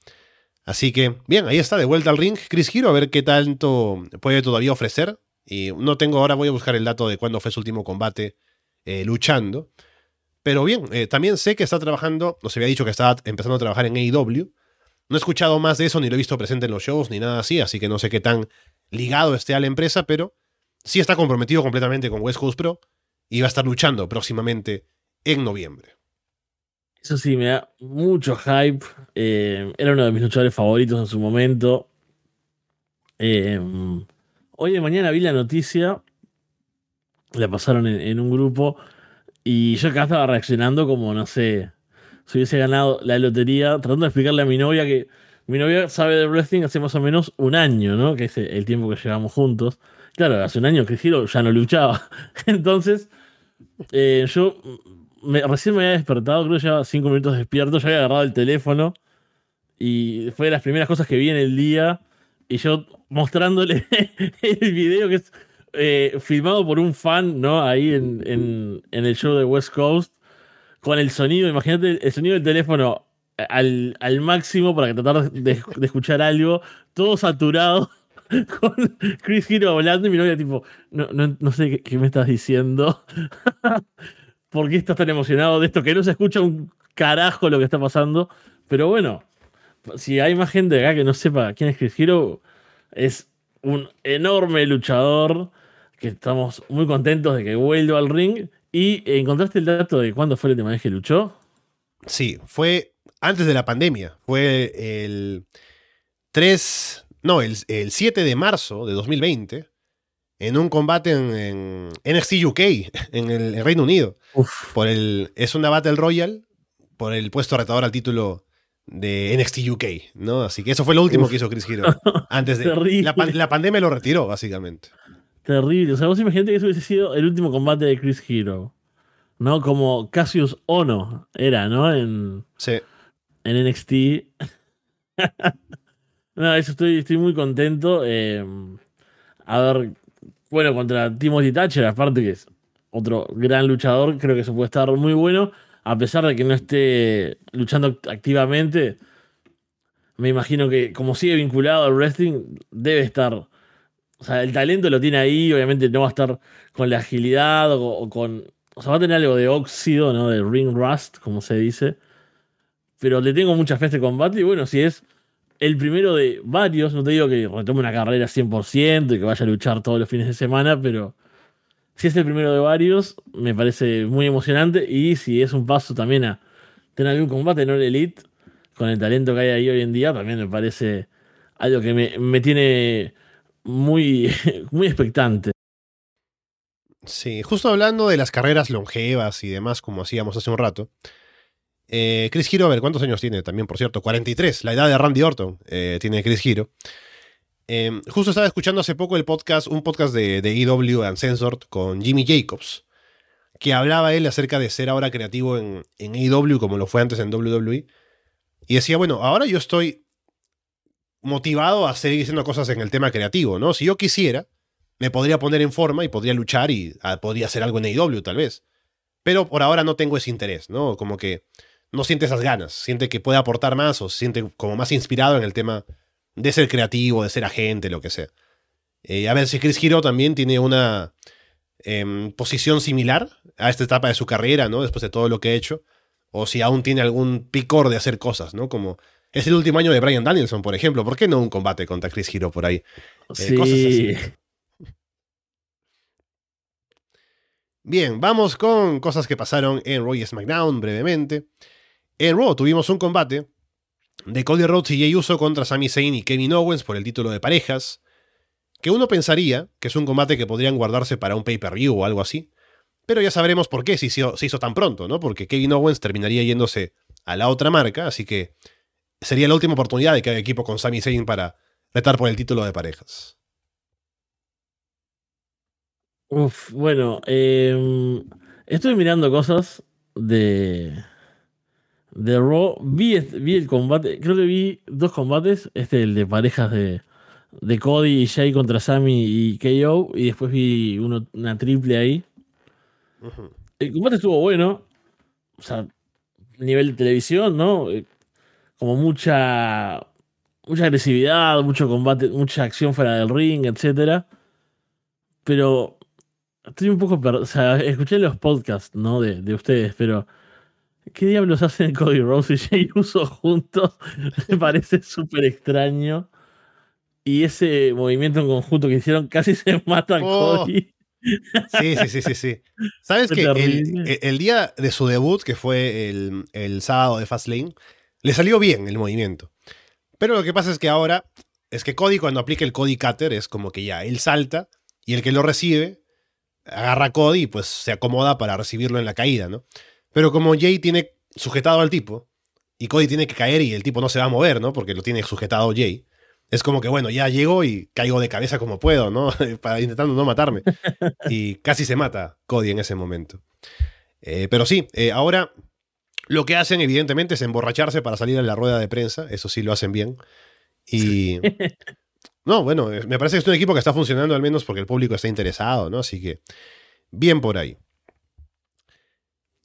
Así que, bien, ahí está, de vuelta al ring. Chris Hero, a ver qué tanto puede todavía ofrecer. Y no tengo ahora, voy a buscar el dato de cuándo fue su último combate eh, luchando. Pero bien, también sé que está trabajando, nos había dicho que estaba empezando a trabajar en AEW. No he escuchado más de eso, ni lo he visto presente en los shows, ni nada así, así que no sé qué tan ligado esté a la empresa, pero sí está comprometido completamente con West Coast Pro y va a estar luchando próximamente en noviembre. Eso sí, me da mucho hype. Eh, era uno de mis luchadores favoritos en su momento. Eh, hoy de mañana vi la noticia. La pasaron en, un grupo. Y yo acá estaba reaccionando como, no sé, si hubiese ganado la lotería, tratando de explicarle a mi novia que mi novia sabe de wrestling hace más o menos un año, ¿no? Que es el tiempo que llevamos juntos. Claro, hace un año que Giro ya no luchaba. Entonces, eh, yo recién me había despertado, creo que llevaba cinco minutos despierto, ya había agarrado el teléfono y fue de las primeras cosas que vi en el día. Y yo mostrándole el video que es eh, filmado por un fan, ¿no? Ahí en, el show de West Coast, con el sonido, imagínate el sonido del teléfono al, máximo para tratar de escuchar algo, todo saturado. con Chris Hero hablando y mi novia tipo, no, no, no sé qué, me estás diciendo. ¿Por qué estás tan emocionado de esto? Que no se escucha un carajo lo que está pasando. Pero bueno, si hay más gente acá que no sepa quién es Chris Hero, es un enorme luchador que estamos muy contentos de que vuelva al ring. ¿Y encontraste el dato de cuándo fue la última vez que luchó? Sí, fue antes de la pandemia. Fue el 3 no, el, 7 de marzo de 2020, en un combate en, NXT UK, en el Reino Unido. Por el, es una Battle Royale por el puesto retador al título de NXT UK, ¿no? Así que eso fue lo último que hizo Chris Hero. Antes de. la, la, pandemia lo retiró, básicamente. Terrible. O sea, vos imaginate que eso hubiese sido el último combate de Chris Hero. ¿No? Como Cassius Ono era, ¿no? En, sí. En NXT. No, eso estoy, estoy muy contento. Eh, a ver, bueno, contra Timothy Thatcher, aparte que es otro gran luchador, creo que eso puede estar muy bueno. A pesar de que no esté luchando activamente, me imagino que como sigue vinculado al wrestling, debe estar. O sea, el talento lo tiene ahí, obviamente no va a estar con la agilidad o, con. O sea, va a tener algo de óxido, ¿no? De ring rust, como se dice. Pero le tengo mucha fe a este combate y bueno, si es el primero de varios, no te digo que retome una carrera 100% y que vaya a luchar todos los fines de semana, pero si es el primero de varios, me parece muy emocionante y si es un paso también a tener algún combate en el Elite, con el talento que hay ahí hoy en día, también me parece algo que me, tiene muy, muy expectante. Sí, justo hablando de las carreras longevas y demás, como hacíamos hace un rato. Eh, Chris Hero, a ver, ¿cuántos años tiene también, por cierto? 43, la edad de Randy Orton eh, tiene Chris Hero. Eh, justo estaba escuchando hace poco el podcast, un podcast de, de EW Uncensored con Jimmy Jacobs, que hablaba él acerca de ser ahora creativo en, en AEW como lo fue antes en WWE. Y decía, bueno, ahora yo estoy motivado a seguir haciendo cosas en el tema creativo, ¿no? Si yo quisiera, me podría poner en forma y podría luchar y ah, podría hacer algo en AEW tal vez. Pero por ahora no tengo ese interés, ¿no? Como que no siente esas ganas, siente que puede aportar más o se siente como más inspirado en el tema de ser creativo, de ser agente, lo que sea. Eh, a ver si Chris Hero también tiene una em, posición similar a esta etapa de su carrera, ¿no? Después de todo lo que ha hecho. O si aún tiene algún picor de hacer cosas, ¿no? Como es el último año de Brian Danielson, por ejemplo. ¿Por qué no un combate contra Chris Hero por ahí? Eh, sí. Cosas así. Bien, vamos con cosas que pasaron en Raw y SmackDown brevemente. En Raw tuvimos un combate de Cody Rhodes y Jey Uso contra Sami Zayn y Kevin Owens por el título de parejas, que uno pensaría que es un combate que podrían guardarse para un pay-per-view o algo así, pero ya sabremos por qué se hizo, se hizo tan pronto, ¿no? Porque Kevin Owens terminaría yéndose a la otra marca, así que sería la última oportunidad de que haya equipo con Sami Zayn para retar por el título de parejas. Uf, bueno, eh, estoy mirando cosas de, de Raw. Vi, vi, el combate, creo que vi dos combates, este el de parejas de, de Cody y Jay contra Sammy y KO, y después vi uno, una triple ahí. Uh -huh. El combate estuvo bueno, o sea, nivel de televisión, ¿no? Eh, como mucha mucha agresividad, mucho combate, mucha acción fuera del ring, etcétera. Pero estoy un poco perdido. O sea, escuché los podcasts, ¿no? De, de, ustedes, pero. ¿Qué diablos hacen Cody Rose y Jay Uso juntos? Me parece súper extraño. Y ese movimiento en conjunto que hicieron casi se mata a oh. Cody. Sí, sí, sí, sí, sí. ¿Sabes que el, el, día de su debut, que fue el, el sábado de Fastlane, le salió bien el movimiento. Pero lo que pasa es que ahora es que Cody cuando aplica el Cody Cutter es como que ya él salta y el que lo recibe agarra a Cody y pues se acomoda para recibirlo en la caída, ¿no? Pero como Jay tiene sujetado al tipo y Cody tiene que caer y el tipo no se va a mover, ¿no? Porque lo tiene sujetado Jay. Es como que, bueno, ya llego y caigo de cabeza como puedo, ¿no? para intentando no matarme. Y casi se mata Cody en ese momento. Eh, pero sí, eh, ahora lo que hacen, evidentemente, es emborracharse para salir en la rueda de prensa. Eso sí lo hacen bien. Y. No, bueno, me parece que es un equipo que está funcionando al menos porque el público está interesado, ¿no? Así que. Bien por ahí.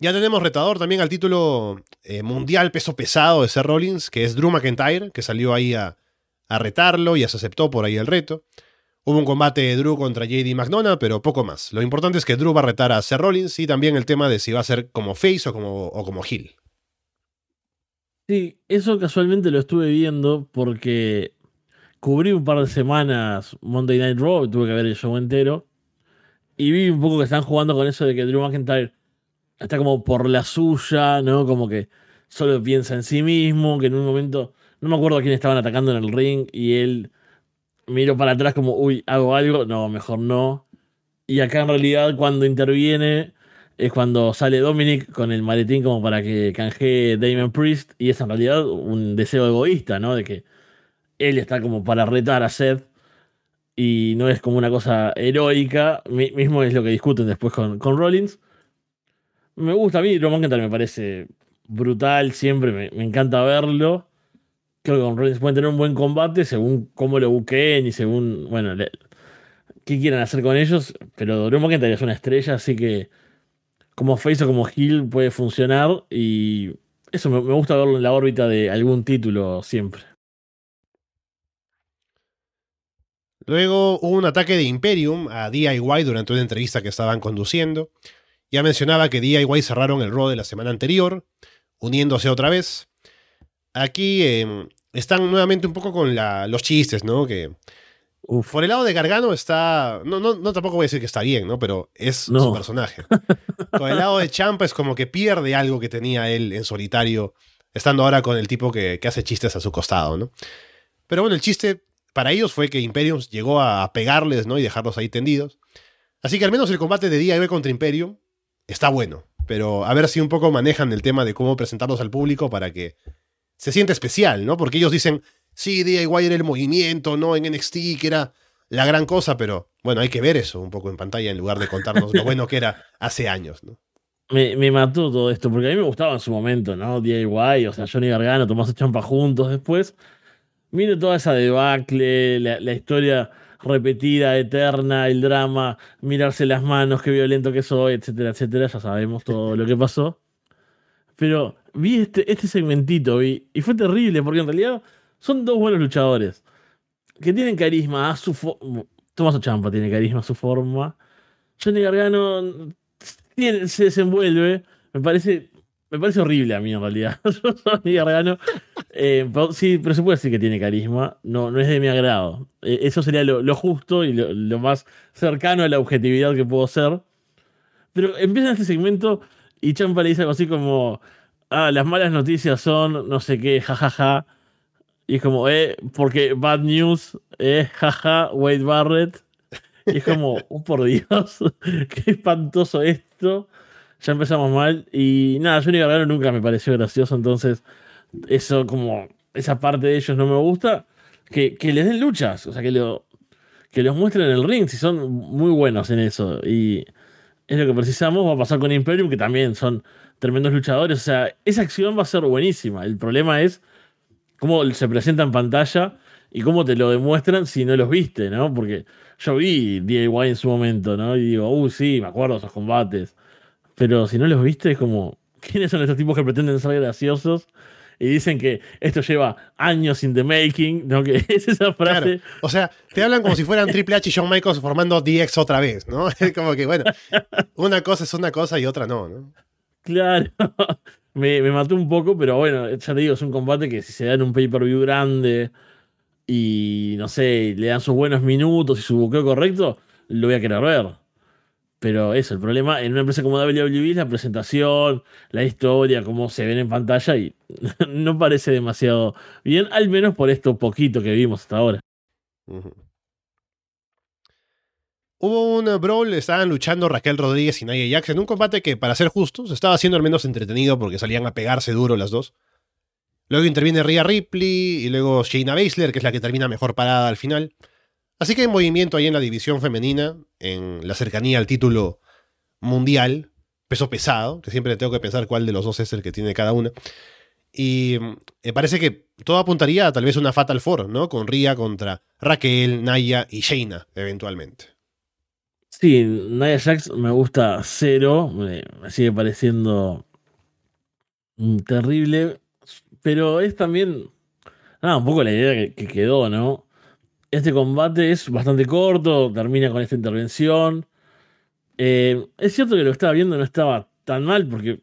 Ya tenemos retador también al título eh, mundial peso pesado de Seth Rollins, que es Drew McIntyre, que salió ahí a, retarlo y ya se aceptó por ahí el reto. Hubo un combate de Drew contra JD McDonough, pero poco más. Lo importante es que Drew va a retar a Seth Rollins y también el tema de si va a ser como face o como, o como. Sí, eso casualmente lo estuve viendo porque cubrí un par de semanas Monday Night Raw, tuve que ver el show entero. Y vi un poco que están jugando con eso de que Drew McIntyre está como por la suya, ¿no? Como que solo piensa en sí mismo, que en un momento no me acuerdo a quién estaban atacando en el ring y él miró para atrás como, uy, hago algo, no, mejor no. Y acá en realidad cuando interviene es cuando sale Dominic con el maletín como para que canjee Damon Priest y es en realidad un deseo egoísta, ¿no? De que él está como para retar a Seth y no es como una cosa heroica, mismo es lo que discuten después con, con Rollins. Me gusta a mí, Roman McIntyre me parece brutal, siempre me, encanta verlo creo que con Rollins pueden tener un buen combate según cómo lo buqueen y según, bueno, qué quieran hacer con ellos. Pero Drew McIntyre es una estrella, así que como face o como heel puede funcionar. Y eso me, me gusta verlo en la órbita de algún título siempre. Luego hubo un ataque de Imperium a DIY durante una entrevista que estaban conduciendo. Ya mencionaba que DIY cerraron el Raw de la semana anterior, uniéndose otra vez. Aquí eh, están nuevamente un poco con la, los chistes, ¿no? Que Uf. por el lado de Gargano está. No, no, no tampoco voy a decir que está bien, ¿no? Pero es no. su personaje. con el lado de Champa es como que pierde algo que tenía él en solitario, estando ahora con el tipo que, que hace chistes a su costado, ¿no? Pero bueno, el chiste para ellos fue que Imperium llegó a pegarles, ¿no? Y dejarlos ahí tendidos. Así que al menos el combate de DIY contra Imperium está bueno. Pero a ver si un poco manejan el tema de cómo presentarlos al público para que se sienta especial, ¿no? Porque ellos dicen, sí, DIY era el movimiento, ¿no? En NXT, que era la gran cosa, pero bueno, hay que ver eso un poco en pantalla en lugar de contarnos lo bueno que era hace años, ¿no? Me, me, mató todo esto, porque a mí me gustaba en su momento, ¿no? DIY, o sea, Johnny Gargano, Tomás Champa juntos después. Mire toda esa debacle, la, la, historia repetida, eterna, el drama, mirarse las manos, qué violento que soy, etcétera, etcétera. Ya sabemos todo lo que pasó. Pero vi este, este segmentito y, fue terrible, porque en realidad son dos buenos luchadores que tienen carisma a su forma. Tomás Champa tiene carisma a su forma. Johnny Gargano se desenvuelve. Me parece, me parece horrible a mí en realidad. Johnny Gargano. Eh, sí, pero se puede decir que tiene carisma. No, no es de mi agrado. Eh, eso sería lo, justo y lo, más cercano a la objetividad que puedo ser. Pero empieza este segmento y Champa le dice algo así como: Ah, las malas noticias son no sé qué, jajaja. Y es como, eh, porque Bad News, eh, jaja, Wade Barrett. Y es como, oh por Dios, qué espantoso esto. Ya empezamos mal. Y nada, Johnny Gargano nunca me pareció gracioso, entonces eso como, esa parte de ellos no me gusta. Que, que les den luchas, o sea, que, lo, que los muestren en el ring, si son muy buenos en eso. Y es lo que precisamos, va a pasar con Imperium, que también son tremendos luchadores. O sea, esa acción va a ser buenísima. El problema es cómo se presenta en pantalla y cómo te lo demuestran si no los viste, ¿no? Porque yo vi DIY en su momento, ¿no? Y digo, uy, sí, me acuerdo esos combates. Pero si no los viste, es como, ¿quiénes son estos tipos que pretenden ser graciosos? Y dicen que esto lleva años in the making, ¿no? Que es esa frase. O sea, te hablan como si fueran Triple H y Shawn Michaels formando DX otra vez, ¿no? Es como que, bueno, una cosa es una cosa y otra no, ¿no? Claro me, me mató un poco, pero bueno, ya te digo, es un combate que si se da en un pay-per-view grande y no sé, le dan sus buenos minutos y su buqueo correcto, lo voy a querer ver. Pero eso, el problema en una empresa como WWE es la presentación, la historia, cómo se ven en pantalla y no parece demasiado bien, al menos por esto poquito que vimos hasta ahora. Hubo un brawl, estaban luchando Raquel Rodríguez y Nia Jax en un combate que, para ser justos, estaba siendo al menos entretenido porque salían a pegarse duro las dos. Luego interviene Rhea Ripley y luego Shayna Baszler, que es la que termina mejor parada al final. Así que hay movimiento ahí en la división femenina, en la cercanía al título mundial, peso pesado, que siempre tengo que pensar cuál de los dos es el que tiene cada una. Y mm, me parece que todo apuntaría a tal vez una Fatal Four, ¿no? Con Rhea contra Raquel, Naya y Shayna, eventualmente. Sí, Nia Jax me gusta cero, me, sigue pareciendo terrible, pero es también, nada, un poco la idea que, quedó, ¿no? Este combate es bastante corto, termina con esta intervención. Eh, es cierto que lo que estaba viendo no estaba tan mal porque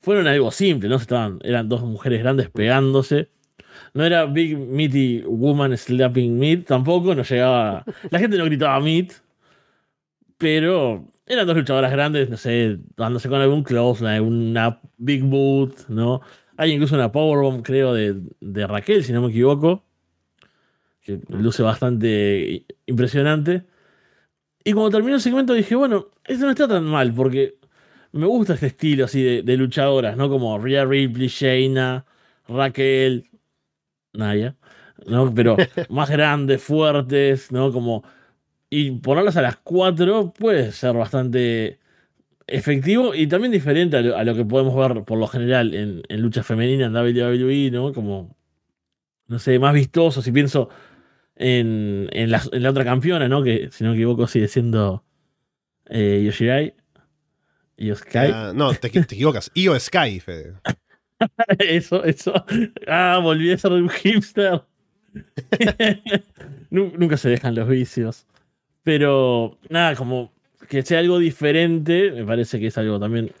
fueron algo simple, ¿no? Estaban, eran dos mujeres grandes pegándose. No era Big Meaty Woman Slapping Meat, tampoco, no llegaba. La gente no gritaba Meat, pero eran dos luchadoras grandes, no sé, dándose con algún close, una big boot, ¿no? Hay incluso una powerbomb, creo, de, de Raquel, si no me equivoco, que luce bastante impresionante. Y cuando terminó el segmento dije, bueno, esto no está tan mal, porque me gusta este estilo así de, de luchadoras, ¿no? Como Rhea Ripley, Shayna, Raquel, Naya, ¿no? Pero más grandes, fuertes, ¿no? Como y ponerlas a las 4 puede ser bastante efectivo y también diferente a lo, que podemos ver por lo general en, lucha femenina en WWE, ¿no? Como, no sé, más vistoso. Si pienso en, en, la, otra campeona, ¿no? Que si no me equivoco sigue siendo eh, Yoshirai. Io Sky. Ah, no, te, equivocas. Io Sky, Fede. eso, eso. Ah, volví a ser un hipster. Nunca se dejan los vicios. Pero nada, como que sea algo diferente, me parece que es algo también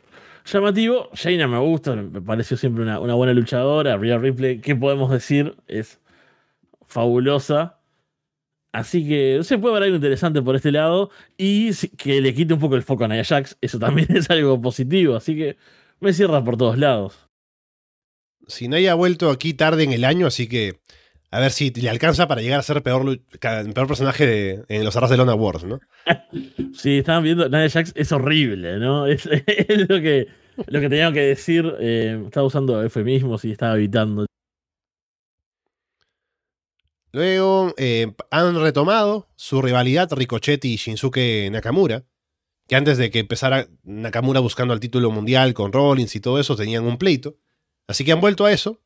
llamativo. Jaina me gusta, me pareció siempre una, buena luchadora. Rhea Ripley, ¿qué podemos decir? Es fabulosa. Así que se puede ver algo interesante por este lado. Y que le quite un poco el foco a Nia Jax, eso también es algo positivo. Así que me cierra por todos lados. Si Naya ha vuelto aquí tarde en el año, así que A ver si le alcanza para llegar a ser peor, personaje de- en los arras de Lona Wars, ¿no? Sí, estaban viendo, Nia Jax es horrible, ¿no? Es, es lo que lo que tenía que decir. eh, estaba usando eufemismos y estaba evitando. Luego eh, han retomado su rivalidad Ricochet y Shinsuke Nakamura, que antes de que empezara Nakamura buscando el título mundial con Rollins y todo eso, tenían un pleito. Así que han vuelto a eso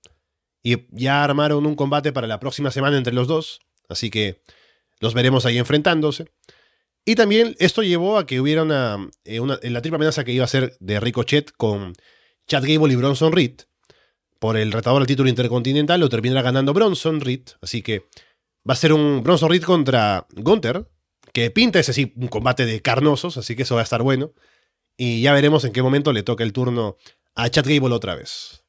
y ya armaron un combate para la próxima semana entre los dos, así que los veremos ahí enfrentándose. Y también esto llevó a que hubiera una, eh, una- la triple amenaza que iba a ser de Ricochet con Chad Gable y Bronson Reed por el retador al título intercontinental, lo terminará ganando Bronson Reed, así que va a ser un Bronson Reed contra Gunther, que pinta ese sí un combate de carnosos, así que eso va a estar bueno. Y ya veremos en qué momento le toca el turno a Chad Gable otra vez.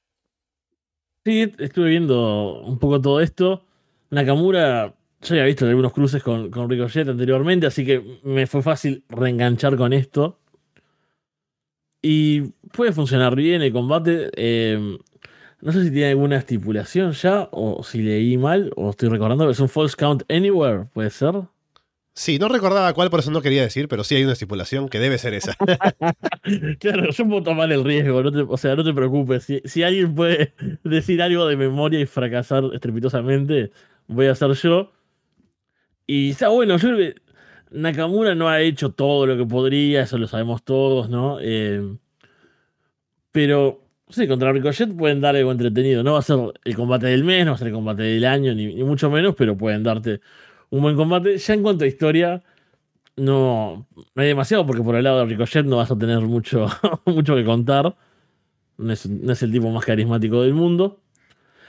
Sí, estuve viendo un poco todo esto. Nakamura, yo había visto algunos cruces con, con Ricochet anteriormente, así que me fue fácil reenganchar con esto. Y puede funcionar bien el combate. eh, no sé si tiene alguna estipulación ya, o si leí mal, o estoy recordando que es un false count anywhere, puede ser. Sí, no recordaba cuál, por eso no quería decir, pero sí hay una estipulación que debe ser esa. Claro, yo puedo tomar el riesgo, no te- o sea, no te preocupes. Si, si alguien puede decir algo de memoria y fracasar estrepitosamente, voy a ser yo. Y está bueno, yo Nakamura no ha hecho todo lo que podría, eso lo sabemos todos, ¿no? Eh, pero, sí, contra Ricochet pueden dar algo entretenido. No va a ser el combate del mes, no va a ser el combate del año, ni, mucho menos, pero pueden darte un buen combate. Ya en cuanto a historia, no, no hay demasiado porque por el lado de Ricochet no vas a tener mucho, mucho que contar. No es, no es el tipo más carismático del mundo.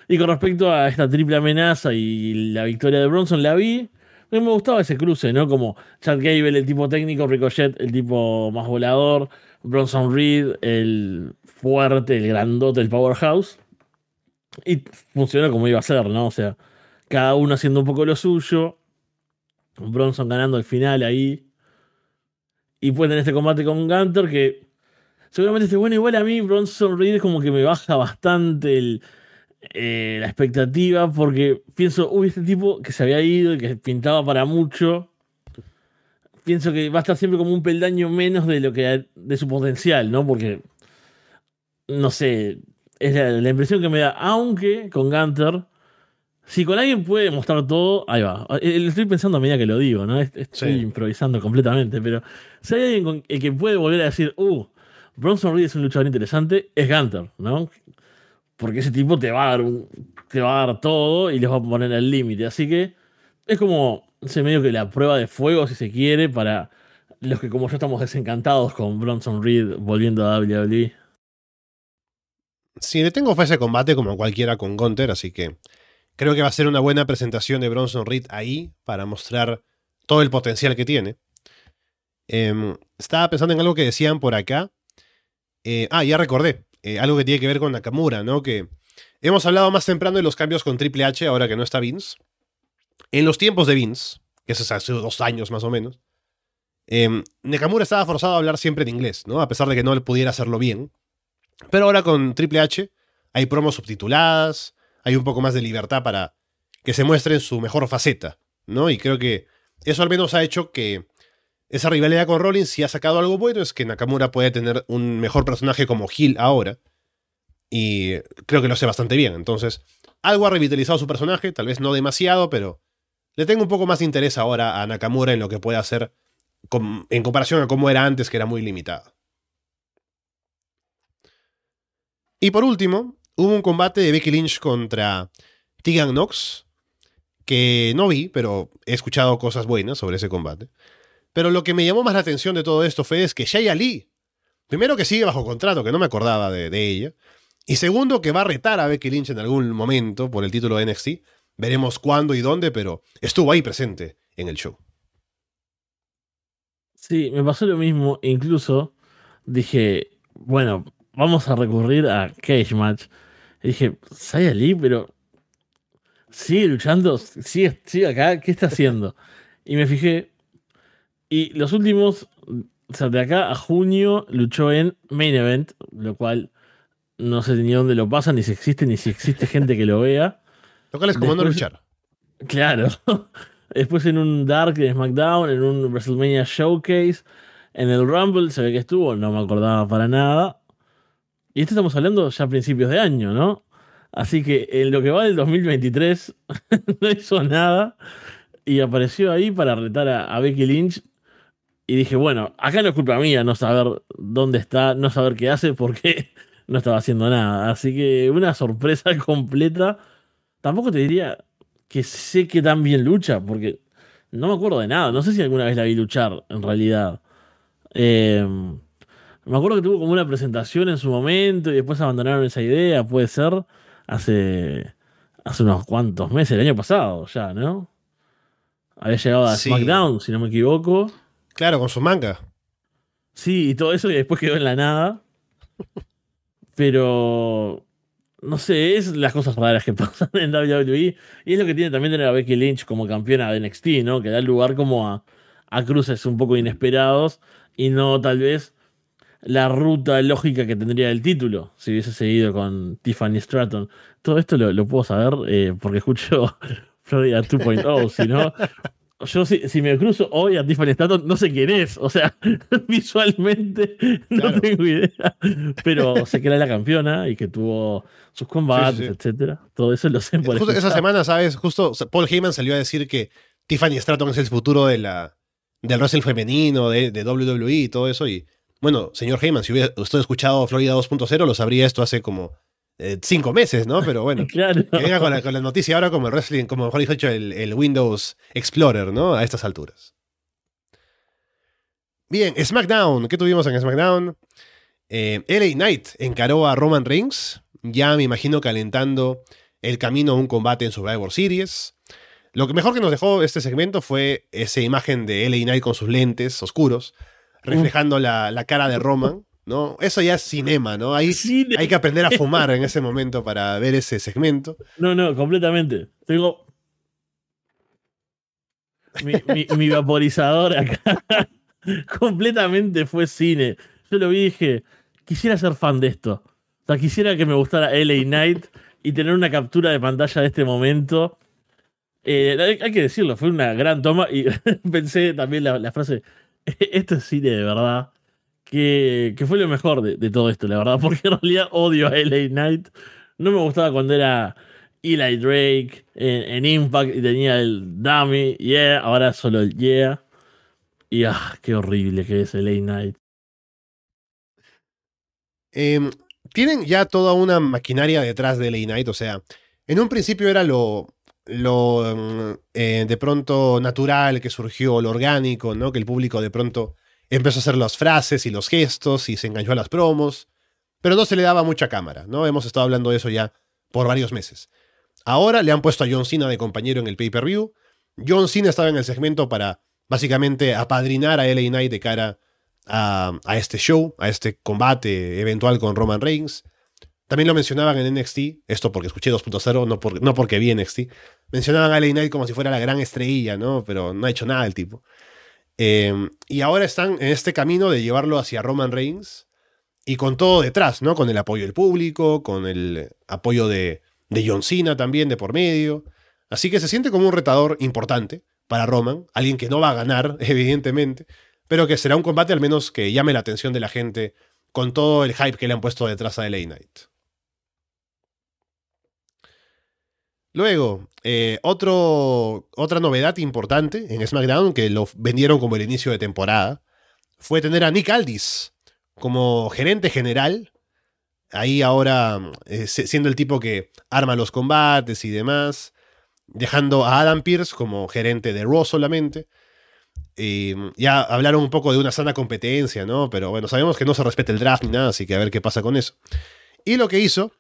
Y con respecto a esta triple amenaza y la victoria de Bronson, la vi. A mí me gustaba ese cruce, ¿no? Como Chad Gable, el tipo técnico, Ricochet, el tipo más volador, Bronson Reed, el fuerte, el grandote, el powerhouse. Y funcionó como iba a ser, ¿no? O sea, cada uno haciendo un poco lo suyo. Bronson ganando al final ahí. Y puede tener este combate con Gunter que seguramente esté bueno. Igual a mí Bronson Reed como que me baja bastante el, eh, la expectativa porque pienso, uy, este tipo que se había ido y que pintaba para mucho. Pienso que va a estar siempre como un peldaño menos de lo que de su potencial, ¿no? Porque no sé, es la, la impresión que me da, aunque con Gunter si con alguien puede mostrar todo, ahí va. Eh, Lo estoy pensando a medida que lo digo, ¿no? Est- Estoy Sí. improvisando completamente, pero si hay alguien con el que puede volver a decir, uh, Bronson Reed es un luchador interesante, es Gunter, ¿no? Porque ese tipo te va a dar, un- te va a dar todo y les va a poner el límite. Así que es como ese medio que la prueba de fuego, si se quiere, para los que como yo estamos desencantados con Bronson Reed volviendo a. WWE. Sí, le tengo fe a ese combate como cualquiera con Gunter, así que creo que va a ser una buena presentación de Bronson Reed ahí para mostrar todo el potencial que tiene. Em, estaba pensando en algo que decían por acá. Eh, ah, ya recordé. eh, algo que tiene que ver con Nakamura, ¿no? Que hemos hablado más temprano de los cambios con Triple H ahora que no está Vince. En los tiempos de Vince, que es hace dos años más o menos, em, Nakamura estaba forzado a hablar siempre en inglés, ¿no? A pesar de que no pudiera hacerlo bien. Pero ahora con Triple H hay promos subtituladas, hay un poco más de libertad para que se muestre en su mejor faceta, ¿no? Y creo que eso al menos ha hecho que esa rivalidad con Rollins, si ha sacado algo bueno, es que Nakamura puede tener un mejor personaje como Hill ahora. Y creo que lo hace bastante bien. Entonces, algo ha revitalizado su personaje, tal vez no demasiado, pero le tengo un poco más de interés ahora a Nakamura en lo que puede hacer en comparación a cómo era antes, que era muy limitado. Y por último, hubo un combate de Becky Lynch contra Tegan Knox, que no vi, pero he escuchado cosas buenas sobre ese combate. Pero lo que me llamó más la atención de todo esto fue es que Shaya Lee, primero que sigue bajo contrato, que no me acordaba de, de ella, y segundo que va a retar a Becky Lynch en algún momento por el título de NXT. Veremos cuándo y dónde, pero estuvo ahí presente en el show. Sí, me pasó lo mismo. Incluso dije, bueno, vamos a recurrir a Cage Match. Y dije, Saya Lee, pero sigue luchando, sigue, sigue acá, ¿qué está haciendo? Y me fijé. Y los últimos, o sea, de acá a junio luchó en Main Event, lo cual no sé ni dónde lo pasan, ni si existe, ni si existe gente que lo vea. Lo cual es como no luchar. Claro. Después en un Dark de SmackDown, en un WrestleMania Showcase, en el Rumble se ve que estuvo, no me acordaba para nada. Y esto estamos hablando ya a principios de año, ¿no? Así que en lo que va del 2023 no hizo nada y apareció ahí para retar a, Becky Lynch. Y dije, bueno, acá no es culpa mía no saber dónde está, no saber qué hace, porque no estaba haciendo nada. Así que una sorpresa completa. Tampoco te diría que sé que tan bien lucha, porque no me acuerdo de nada. No sé si alguna vez la vi luchar, en realidad. Eh, me acuerdo que tuvo como una presentación en su momento y después abandonaron esa idea, puede ser, hace, hace unos cuantos meses, el año pasado ya, ¿no? Había llegado a SmackDown, si no me equivoco. Claro, con su manga. Sí, y todo eso y después quedó en la nada. Pero no sé, es las cosas raras que pasan en WWE. Y es lo que tiene también tener a Becky Lynch como campeona de NXT, ¿no? Que da lugar como a, a cruces un poco inesperados y no tal vez la ruta lógica que tendría el título si hubiese seguido con Tiffany Stratton. Todo esto lo, puedo saber eh, porque escucho Florida 2.0, si no, yo si, me cruzo hoy a Tiffany Stratton no sé quién es, o sea, visualmente no tengo idea, pero sé que era la campeona y que tuvo sus combates, etcétera. Todo eso lo sé por Justo esa semana, ¿sabes? Justo Paul Heyman salió a decir que Tiffany Stratton es el futuro de la, del wrestling femenino, de, de WWE y todo eso, y bueno, señor Heyman, si hubiera usted escuchado Florida 2.0, lo sabría esto hace como eh, cinco meses, ¿no? Pero bueno, claro. que venga con la, noticia ahora como el wrestling, como mejor dicho, el, el Windows Explorer, ¿no? A estas alturas. Bien, SmackDown. ¿Qué tuvimos en SmackDown? Eh, LA Knight encaró a Roman Reigns, ya me imagino calentando el camino a un combate en Survivor Series. Lo que mejor que nos dejó este segmento fue esa imagen de LA Knight con sus lentes oscuros, reflejando la, cara de Roman. ¿no? Eso ya es cinema, ¿no? Hay, hay que aprender a fumar en ese momento para ver ese segmento. No, no, completamente. Tengo mi, vaporizador acá. completamente fue cine. Yo lo vi y dije, quisiera ser fan de esto. O sea, quisiera que me gustara LA Night y tener una captura de pantalla de este momento. Eh, hay, que decirlo, fue una gran toma y pensé también la frase, esto es cine de verdad. Que, fue lo mejor de, todo esto, la verdad, porque en realidad odio a LA Knight. No me gustaba cuando era Eli Drake en, Impact y tenía el Dummy, yeah, ahora solo el yeah. Y ah, qué horrible que es LA Knight. Em, tienen ya toda una maquinaria detrás de LA Knight, o sea, en un principio era lo, lo mm, eh, de pronto natural que surgió, lo orgánico, ¿no? Que el público de pronto empezó a hacer las frases y los gestos y se enganchó a las promos, pero no se le daba mucha cámara, ¿no? Hemos estado hablando de eso ya por varios meses. Ahora le han puesto a John Cena de compañero en el pay-per-view. John Cena estaba en el segmento para básicamente apadrinar a LA Knight de cara a, a este show, a este combate eventual con Roman Reigns. También lo mencionaban en NXT, esto porque escuché 2.0, no, no porque vi NXT. Mencionaban a LA Knight como si fuera la gran estrella, ¿no? Pero no ha hecho nada el tipo. Em, y ahora están en este camino de llevarlo hacia Roman Reigns y con todo detrás, ¿no? Con el apoyo del público, con el apoyo de, de John Cena también de por medio. Así que se siente como un retador importante para Roman, alguien que no va a ganar, evidentemente, pero que será un combate al menos que llame la atención de la gente con todo el hype que le han puesto detrás a LA Knight. Luego, eh, otro, otra novedad importante en SmackDown, que lo vendieron como el inicio de temporada, fue tener a Nick Aldis como gerente general. Ahí ahora eh, siendo el tipo que arma los combates y demás. Dejando a Adam Pierce como gerente de Raw solamente. Y ya hablaron un poco de una sana competencia, ¿no? Pero bueno, sabemos que no se respeta el draft ni nada, así que a ver qué pasa con eso. Y lo que hizo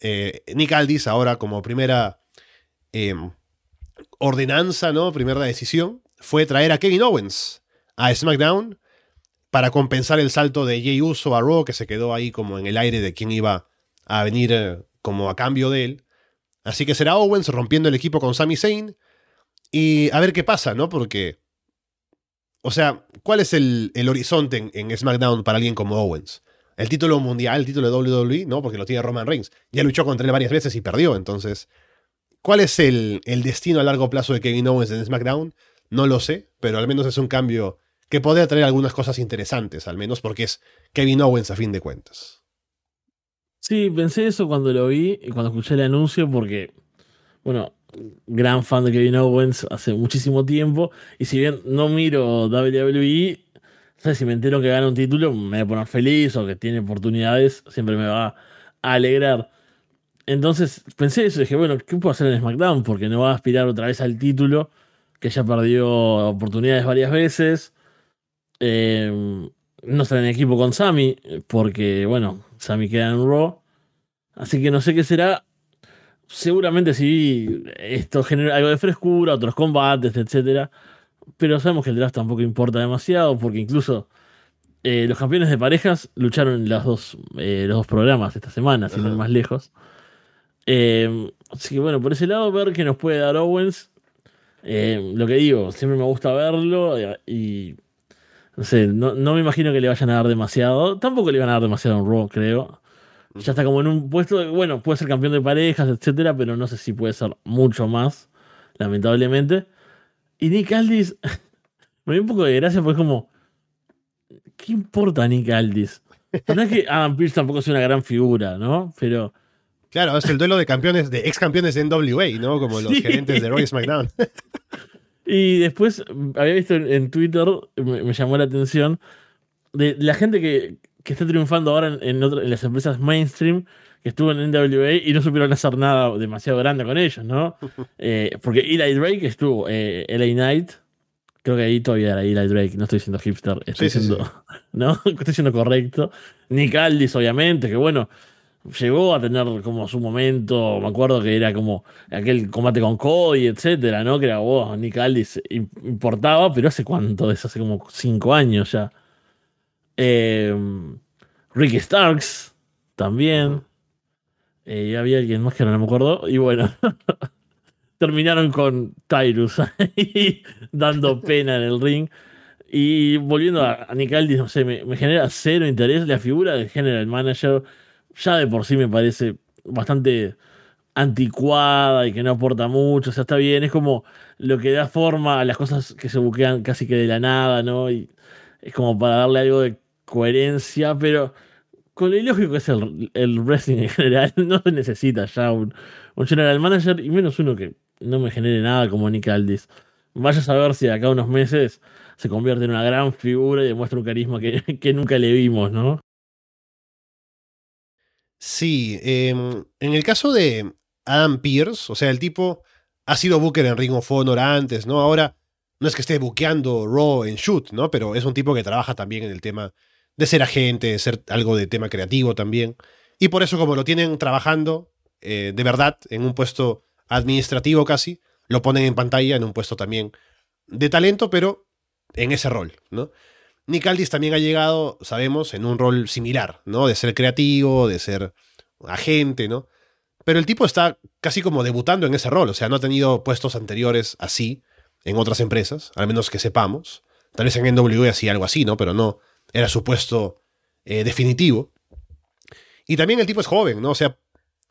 eh, Nick Aldis ahora como primera Em, ordenanza, ¿no? Primera decisión, fue traer a Kevin Owens a SmackDown para compensar el salto de Jey Uso a Raw, que se quedó ahí como en el aire de quién iba a venir eh, como a cambio de él. Así que será Owens rompiendo el equipo con Sami Zayn. Y a ver qué pasa, ¿no? Porque. O sea, ¿cuál es el, horizonte en, en, SmackDown para alguien como Owens? El título mundial, el título de WWE, ¿no? Porque lo tiene Roman Reigns. Ya luchó contra él varias veces y perdió, entonces ¿Cuál es el, el, destino a largo plazo de Kevin Owens en SmackDown? No lo sé, pero al menos es un cambio que podría traer algunas cosas interesantes, al menos porque es Kevin Owens a fin de cuentas. Sí, pensé eso cuando lo vi y cuando escuché el anuncio, porque, bueno, gran fan de Kevin Owens hace muchísimo tiempo, y si bien no miro WWE, si me entero que gana un título, me voy a poner feliz o que tiene oportunidades, siempre me va a alegrar. Entonces pensé eso, dije, bueno, ¿qué puedo hacer en SmackDown? Porque no va a aspirar otra vez al título, que ya perdió oportunidades varias veces. Eh, no está en equipo con Sammy, porque, bueno, Sammy queda en Raw. Así que no sé qué será. Seguramente sí, esto genera algo de frescura, otros combates, etc. Pero sabemos que el draft tampoco importa demasiado, porque incluso eh, los campeones de parejas lucharon en los dos, eh, los dos programas esta semana, sin ir más lejos. Eh, así que bueno, por ese lado, ver que nos puede dar Owens. lo que digo, siempre me gusta verlo y no sé, no, me imagino que le vayan a dar demasiado. Tampoco le van a dar demasiado en Raw, creo. Ya está como en un puesto, bueno, puede ser campeón de parejas, etcétera, pero no sé si puede ser mucho más, lamentablemente. Y Nick Aldis, me dio un poco de gracia porque es como, ¿qué importa Nick Aldis? No es que Adam Pearce tampoco es una gran figura, ¿no? Pero... Claro, es el duelo de campeones, de ex campeones de NWA, ¿no? Como los gerentes de Roy SmackDown. Y después había visto en, Twitter, me, llamó la atención, de la gente que, está triunfando ahora en, las empresas mainstream, que estuvo en NWA y no supieron hacer nada demasiado grande con ellos, ¿no? Eh, porque Eli Drake estuvo, eh, LA Knight, creo que ahí todavía era Eli Drake, no estoy siendo hipster, estoy siendo, ¿no? estoy siendo correcto. Nick Aldis, obviamente, que bueno, llegó a tener como su momento, me acuerdo que era como aquel combate con Cody, etcétera, ¿no? Que era, vos, Nick Aldis importaba, pero hace cuánto, es hace como cinco años ya. Eh, Ricky Starks, también. Eh, había alguien más que no me acuerdo. Y bueno, terminaron con Tyrus ahí dando pena en el ring. Y volviendo a, Nick Aldis, no sé, me, me genera cero interés la figura del general manager ya de por sí me parece bastante anticuada y que no aporta mucho, o sea, está bien, es como lo que da forma a las cosas que se buquean casi que de la nada, ¿no? Y es como para darle algo de coherencia, pero con lo ilógico que es el, el wrestling en general, no se necesita ya un, general manager y menos uno que no me genere nada como Nick Aldis. Vaya a saber si de acá a unos meses se convierte en una gran figura y demuestra un carisma que, que nunca le vimos, ¿no? Sí, em, en el caso de Adam Pierce, o sea, el tipo ha sido booker en Ring of Honor antes, ¿no? Ahora no es que esté buqueando Raw en Shoot, ¿no? Pero es un tipo que trabaja también en el tema de ser agente, de ser algo de tema creativo también. Y por eso, como lo tienen trabajando eh, de verdad en un puesto administrativo casi, lo ponen en pantalla en un puesto también de talento, pero en ese rol, ¿no? Nick Aldis también ha llegado, sabemos, en un rol similar, ¿no? De ser creativo, de ser agente, ¿no? Pero el tipo está casi como debutando en ese rol, o sea, no ha tenido puestos anteriores así en otras empresas, al menos que sepamos. Tal vez en NWA hacía algo así, ¿no? Pero no era su puesto eh, definitivo. Y también el tipo es joven, ¿no? O sea,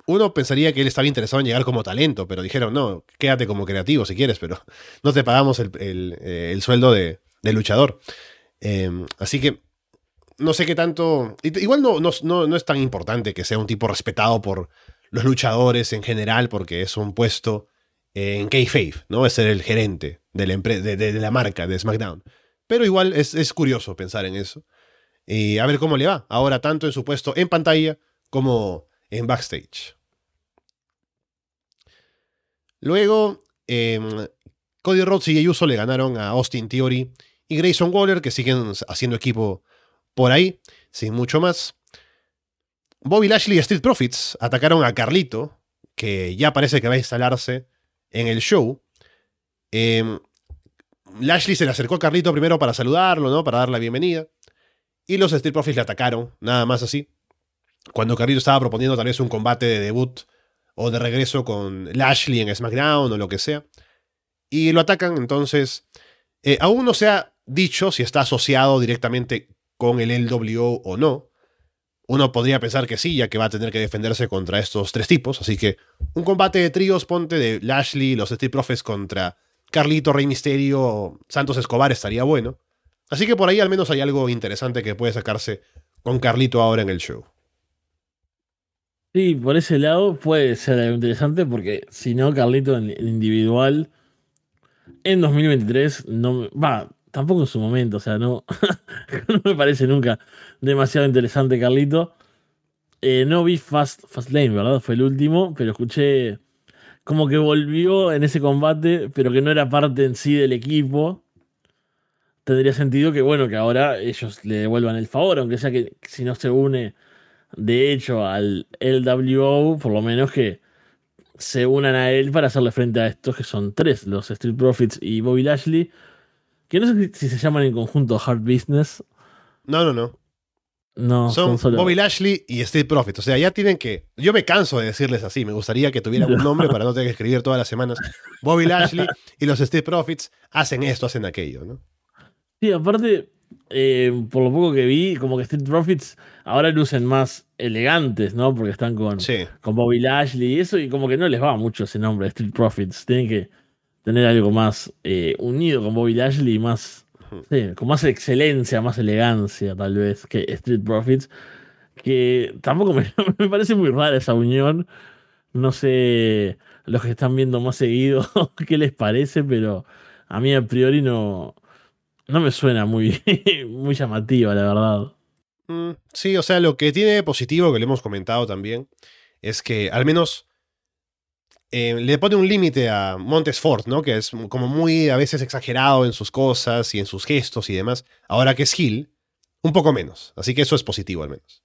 uno pensaría que él estaba interesado en llegar como talento, pero dijeron, no, quédate como creativo si quieres, pero no te pagamos el, eh, sueldo de, de luchador. Em, así que no sé qué tanto. Igual no, no, no, es tan importante que sea un tipo respetado por los luchadores en general, porque es un puesto en K-Fave, ¿no? Es ser el gerente de la, de, la marca de SmackDown. Pero igual es, es, curioso pensar en eso. Y a ver cómo le va. Ahora, tanto en su puesto en pantalla como en backstage. Luego, em, Cody Rhodes y Uso le ganaron a Austin Theory y Grayson Waller, que siguen haciendo equipo por ahí, sin mucho más. Bobby Lashley y Street Profits atacaron a Carlito, que ya parece que va a instalarse en el show. Em, Lashley se le acercó a Carlito primero para saludarlo, ¿no? Para dar la bienvenida. Y los Street Profits le atacaron, nada más así. Cuando Carlito estaba proponiendo tal vez un combate de debut o de regreso con Lashley en SmackDown o lo que sea. Y lo atacan, entonces. Eh, aún no se ha dicho si está asociado directamente con el LWO o no, Uno podría pensar que sí, ya que va a tener que defenderse contra estos tres tipos. Así que un combate de tríos, ponte de Lashley, los Street Profits contra Carlito, Rey Misterio, Santos Escobar estaría bueno. Así que por ahí al menos hay algo interesante que puede sacarse con Carlito ahora en el show. Sí, por ese lado puede ser algo interesante porque si no, Carlito en individual en 2023 no va, tampoco en su momento, o sea, no, no me parece nunca demasiado interesante Carlito. Eh, no vi Fast, Fast Lane, ¿verdad? Fue el último, pero escuché como que volvió en ese combate, pero que no era parte en sí del equipo. Tendría sentido que, bueno, que ahora ellos le devuelvan el favor, aunque sea que si no se une de hecho al LWO, por lo menos que se unan a él para hacerle frente a estos que son tres, los Street Profits y Bobby Lashley, que no sé si se llaman en conjunto Hard Business. No, no, no. No, son, Bobby Lashley y Street Profits. O sea, ya tienen que. Yo me canso de decirles así. Me gustaría que tuvieran un nombre para no tener que escribir todas las semanas. Bobby Lashley y los Street Profits hacen esto, hacen aquello, ¿no? Sí, aparte, eh, por lo poco que vi, como que Street Profits ahora lucen más elegantes, ¿no? Porque están con, con Bobby Lashley y eso, y como que no les va mucho ese nombre, Street Profits. Tienen que tener algo más eh, unido con Bobby Lashley y más, con más excelencia, más elegancia, tal vez, que Street Profits. Que tampoco me, me parece muy rara esa unión. No sé los que están viendo más seguido qué les parece, pero a mí a priori no, no me suena muy, muy llamativa, la verdad. Mm, sí, o sea, lo que tiene positivo, que le hemos comentado también, es que al menos eh, le pone un límite a Montesfort, ¿no? Que es como muy a veces exagerado en sus cosas y en sus gestos y demás. Ahora que es Gil, un poco menos. Así que eso es positivo al menos.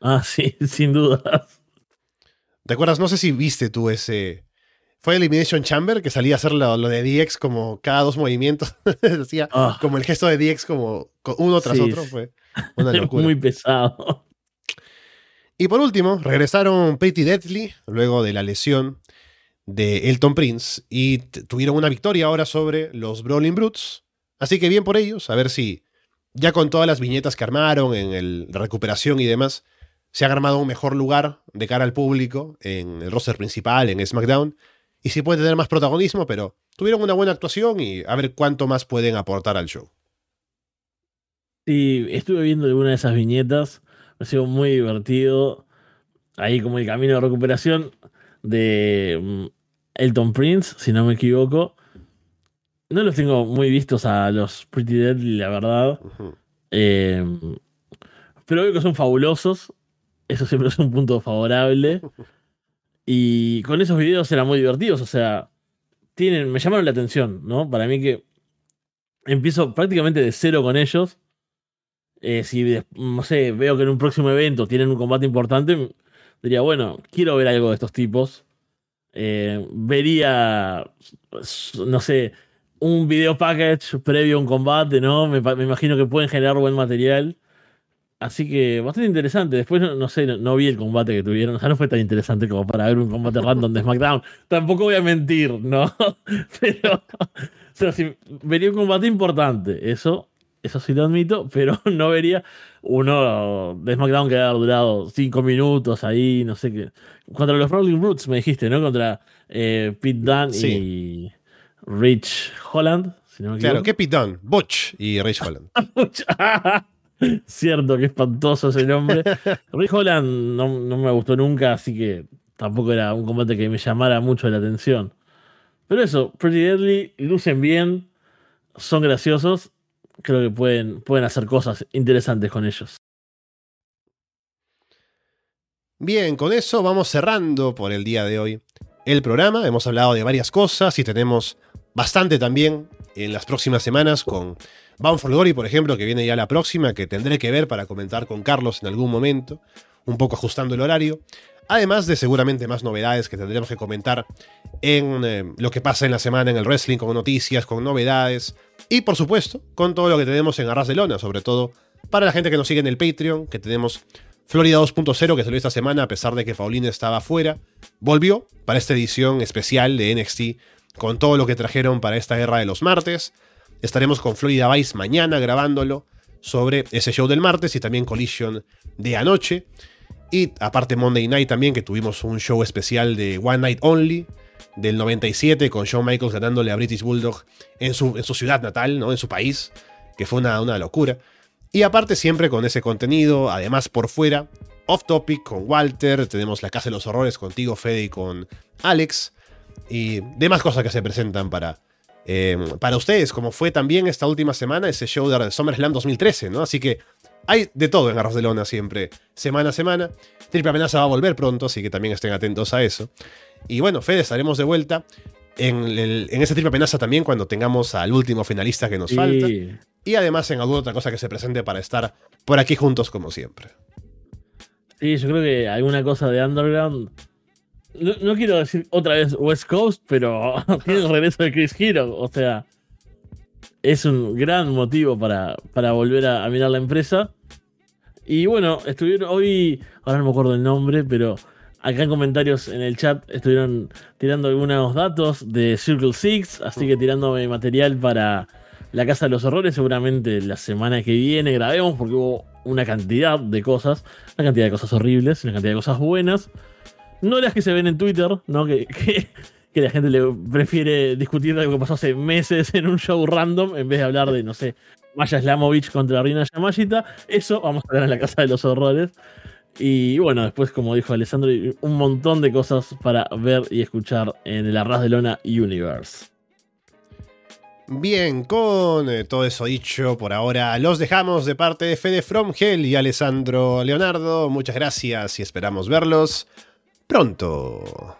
Ah, sí, sin duda. ¿Te acuerdas? No sé si viste tú ese, fue Elimination Chamber que salía a hacer lo, de DX como cada dos movimientos. Hacía ah. como el gesto de DX como uno tras otro. Fue una locura. Muy pesado. Y por último, regresaron Pretty Deadly luego de la lesión de Elton Prince y tuvieron una victoria ahora sobre los Brawling Brutes. Así que bien por ellos, a ver si ya con todas las viñetas que armaron en el, recuperación y demás, se ha armado un mejor lugar de cara al público en el roster principal, en SmackDown y sí pueden tener más protagonismo, pero tuvieron una buena actuación y a ver cuánto más pueden aportar al show. Sí, estuve viendo alguna de esas viñetas, ha sido muy divertido. Ahí como el camino de recuperación de mm, Elton Prince, si no me equivoco. No los tengo muy vistos a los Pretty Deadly, la verdad. Em, pero veo que son fabulosos. Eso siempre es un punto favorable. Y con esos videos eran muy divertidos, o sea, tienen, me llamaron la atención, ¿no? Para mí que empiezo prácticamente de cero con ellos. Eh, si, no sé, veo que en un próximo evento tienen un combate importante, diría, bueno, quiero ver algo de estos tipos. Eh, vería, no sé, un video package previo a un combate, ¿no? Me, imagino que pueden generar buen material. Así que bastante interesante. Después, no, sé, no, vi el combate que tuvieron. O sea, no fue tan interesante como para ver un combate random de SmackDown. Tampoco voy a mentir, ¿no? Pero, o sea, vería un combate importante. Eso, eso sí lo admito, pero no vería uno de SmackDown que haya durado cinco minutos ahí, no sé qué. Contra los Rolling Roots, me dijiste, ¿no? Contra eh, Pete Dunne y Rich Holland. claro, ¿qué Pete Dunne? Butch y Rich Holland. Cierto, que espantoso ese nombre. Rick Holland no, me gustó nunca, así que tampoco era un combate que me llamara mucho la atención. Pero eso, Pretty Deadly, lucen bien, son graciosos. Creo que pueden, pueden hacer cosas interesantes con ellos. Bien, con eso vamos cerrando por el día de hoy el programa. Hemos hablado de varias cosas y tenemos bastante también en las próximas semanas con Bound for por ejemplo, que viene ya la próxima, que tendré que ver para comentar con Carlos en algún momento, un poco ajustando el horario. Además de seguramente más novedades que tendremos que comentar en eh, lo que pasa en la semana en el wrestling, con noticias, con novedades y por supuesto con todo lo que tenemos en Arras de Lona, sobre todo para la gente que nos sigue en el Patreon, que tenemos Florida 2.0 que salió esta semana a pesar de que Paulina estaba fuera, volvió para esta edición especial de NXT con todo lo que trajeron para esta guerra de los martes. Estaremos con Florida Vice mañana grabándolo. sobre ese show del martes y también Collision de anoche. Y aparte Monday Night también, que tuvimos un show especial de One Night Only del 97 con Shawn Michaels ganándole a British Bulldog en su, en su ciudad natal, ¿no? en su país, que fue una, una locura. Y aparte siempre con ese contenido, además por fuera, off topic con Walter, tenemos la Casa de los Horrores contigo, Fede, y con Alex, y demás cosas que se presentan para, eh, para ustedes, como fue también esta última semana ese show de SummerSlam 2013, ¿no? Así que hay de todo en Arroz de Lona siempre, semana a semana. Triple Amenaza va a volver pronto, así que también estén atentos a eso. Y bueno, Fede, estaremos de vuelta en, en ese Triple Amenaza también cuando tengamos al último finalista que nos falta. Y además en alguna otra cosa que se presente para estar por aquí juntos como siempre. Sí, yo creo que alguna cosa de Underground. No, quiero decir otra vez West Coast, pero tiene el regreso de Chris Hero. O sea, es un gran motivo para, para volver a, mirar la empresa. Y bueno, estuvieron hoy, ahora no me acuerdo el nombre, pero acá en comentarios en el chat estuvieron tirando algunos datos de Circle Six, así que tirándome material para la Casa de los Horrores. Seguramente la semana que viene grabemos porque hubo una cantidad de cosas, una cantidad de cosas horribles, una cantidad de cosas buenas. No las que se ven en Twitter, ¿no? Que, que, la gente le prefiere discutir algo que pasó hace meses en un show random en vez de hablar de, no sé, Maya Slamovich contra Rina Yamashita. Eso vamos a ver en la Casa de los Horrores. Y bueno, después, como dijo Alessandro, un montón de cosas para ver y escuchar en el Arras de Lona Universe. Bien, con eh, todo eso dicho por ahora, los dejamos de parte de Fede Fromgel y Alessandro Leonardo. Muchas gracias y esperamos verlos pronto.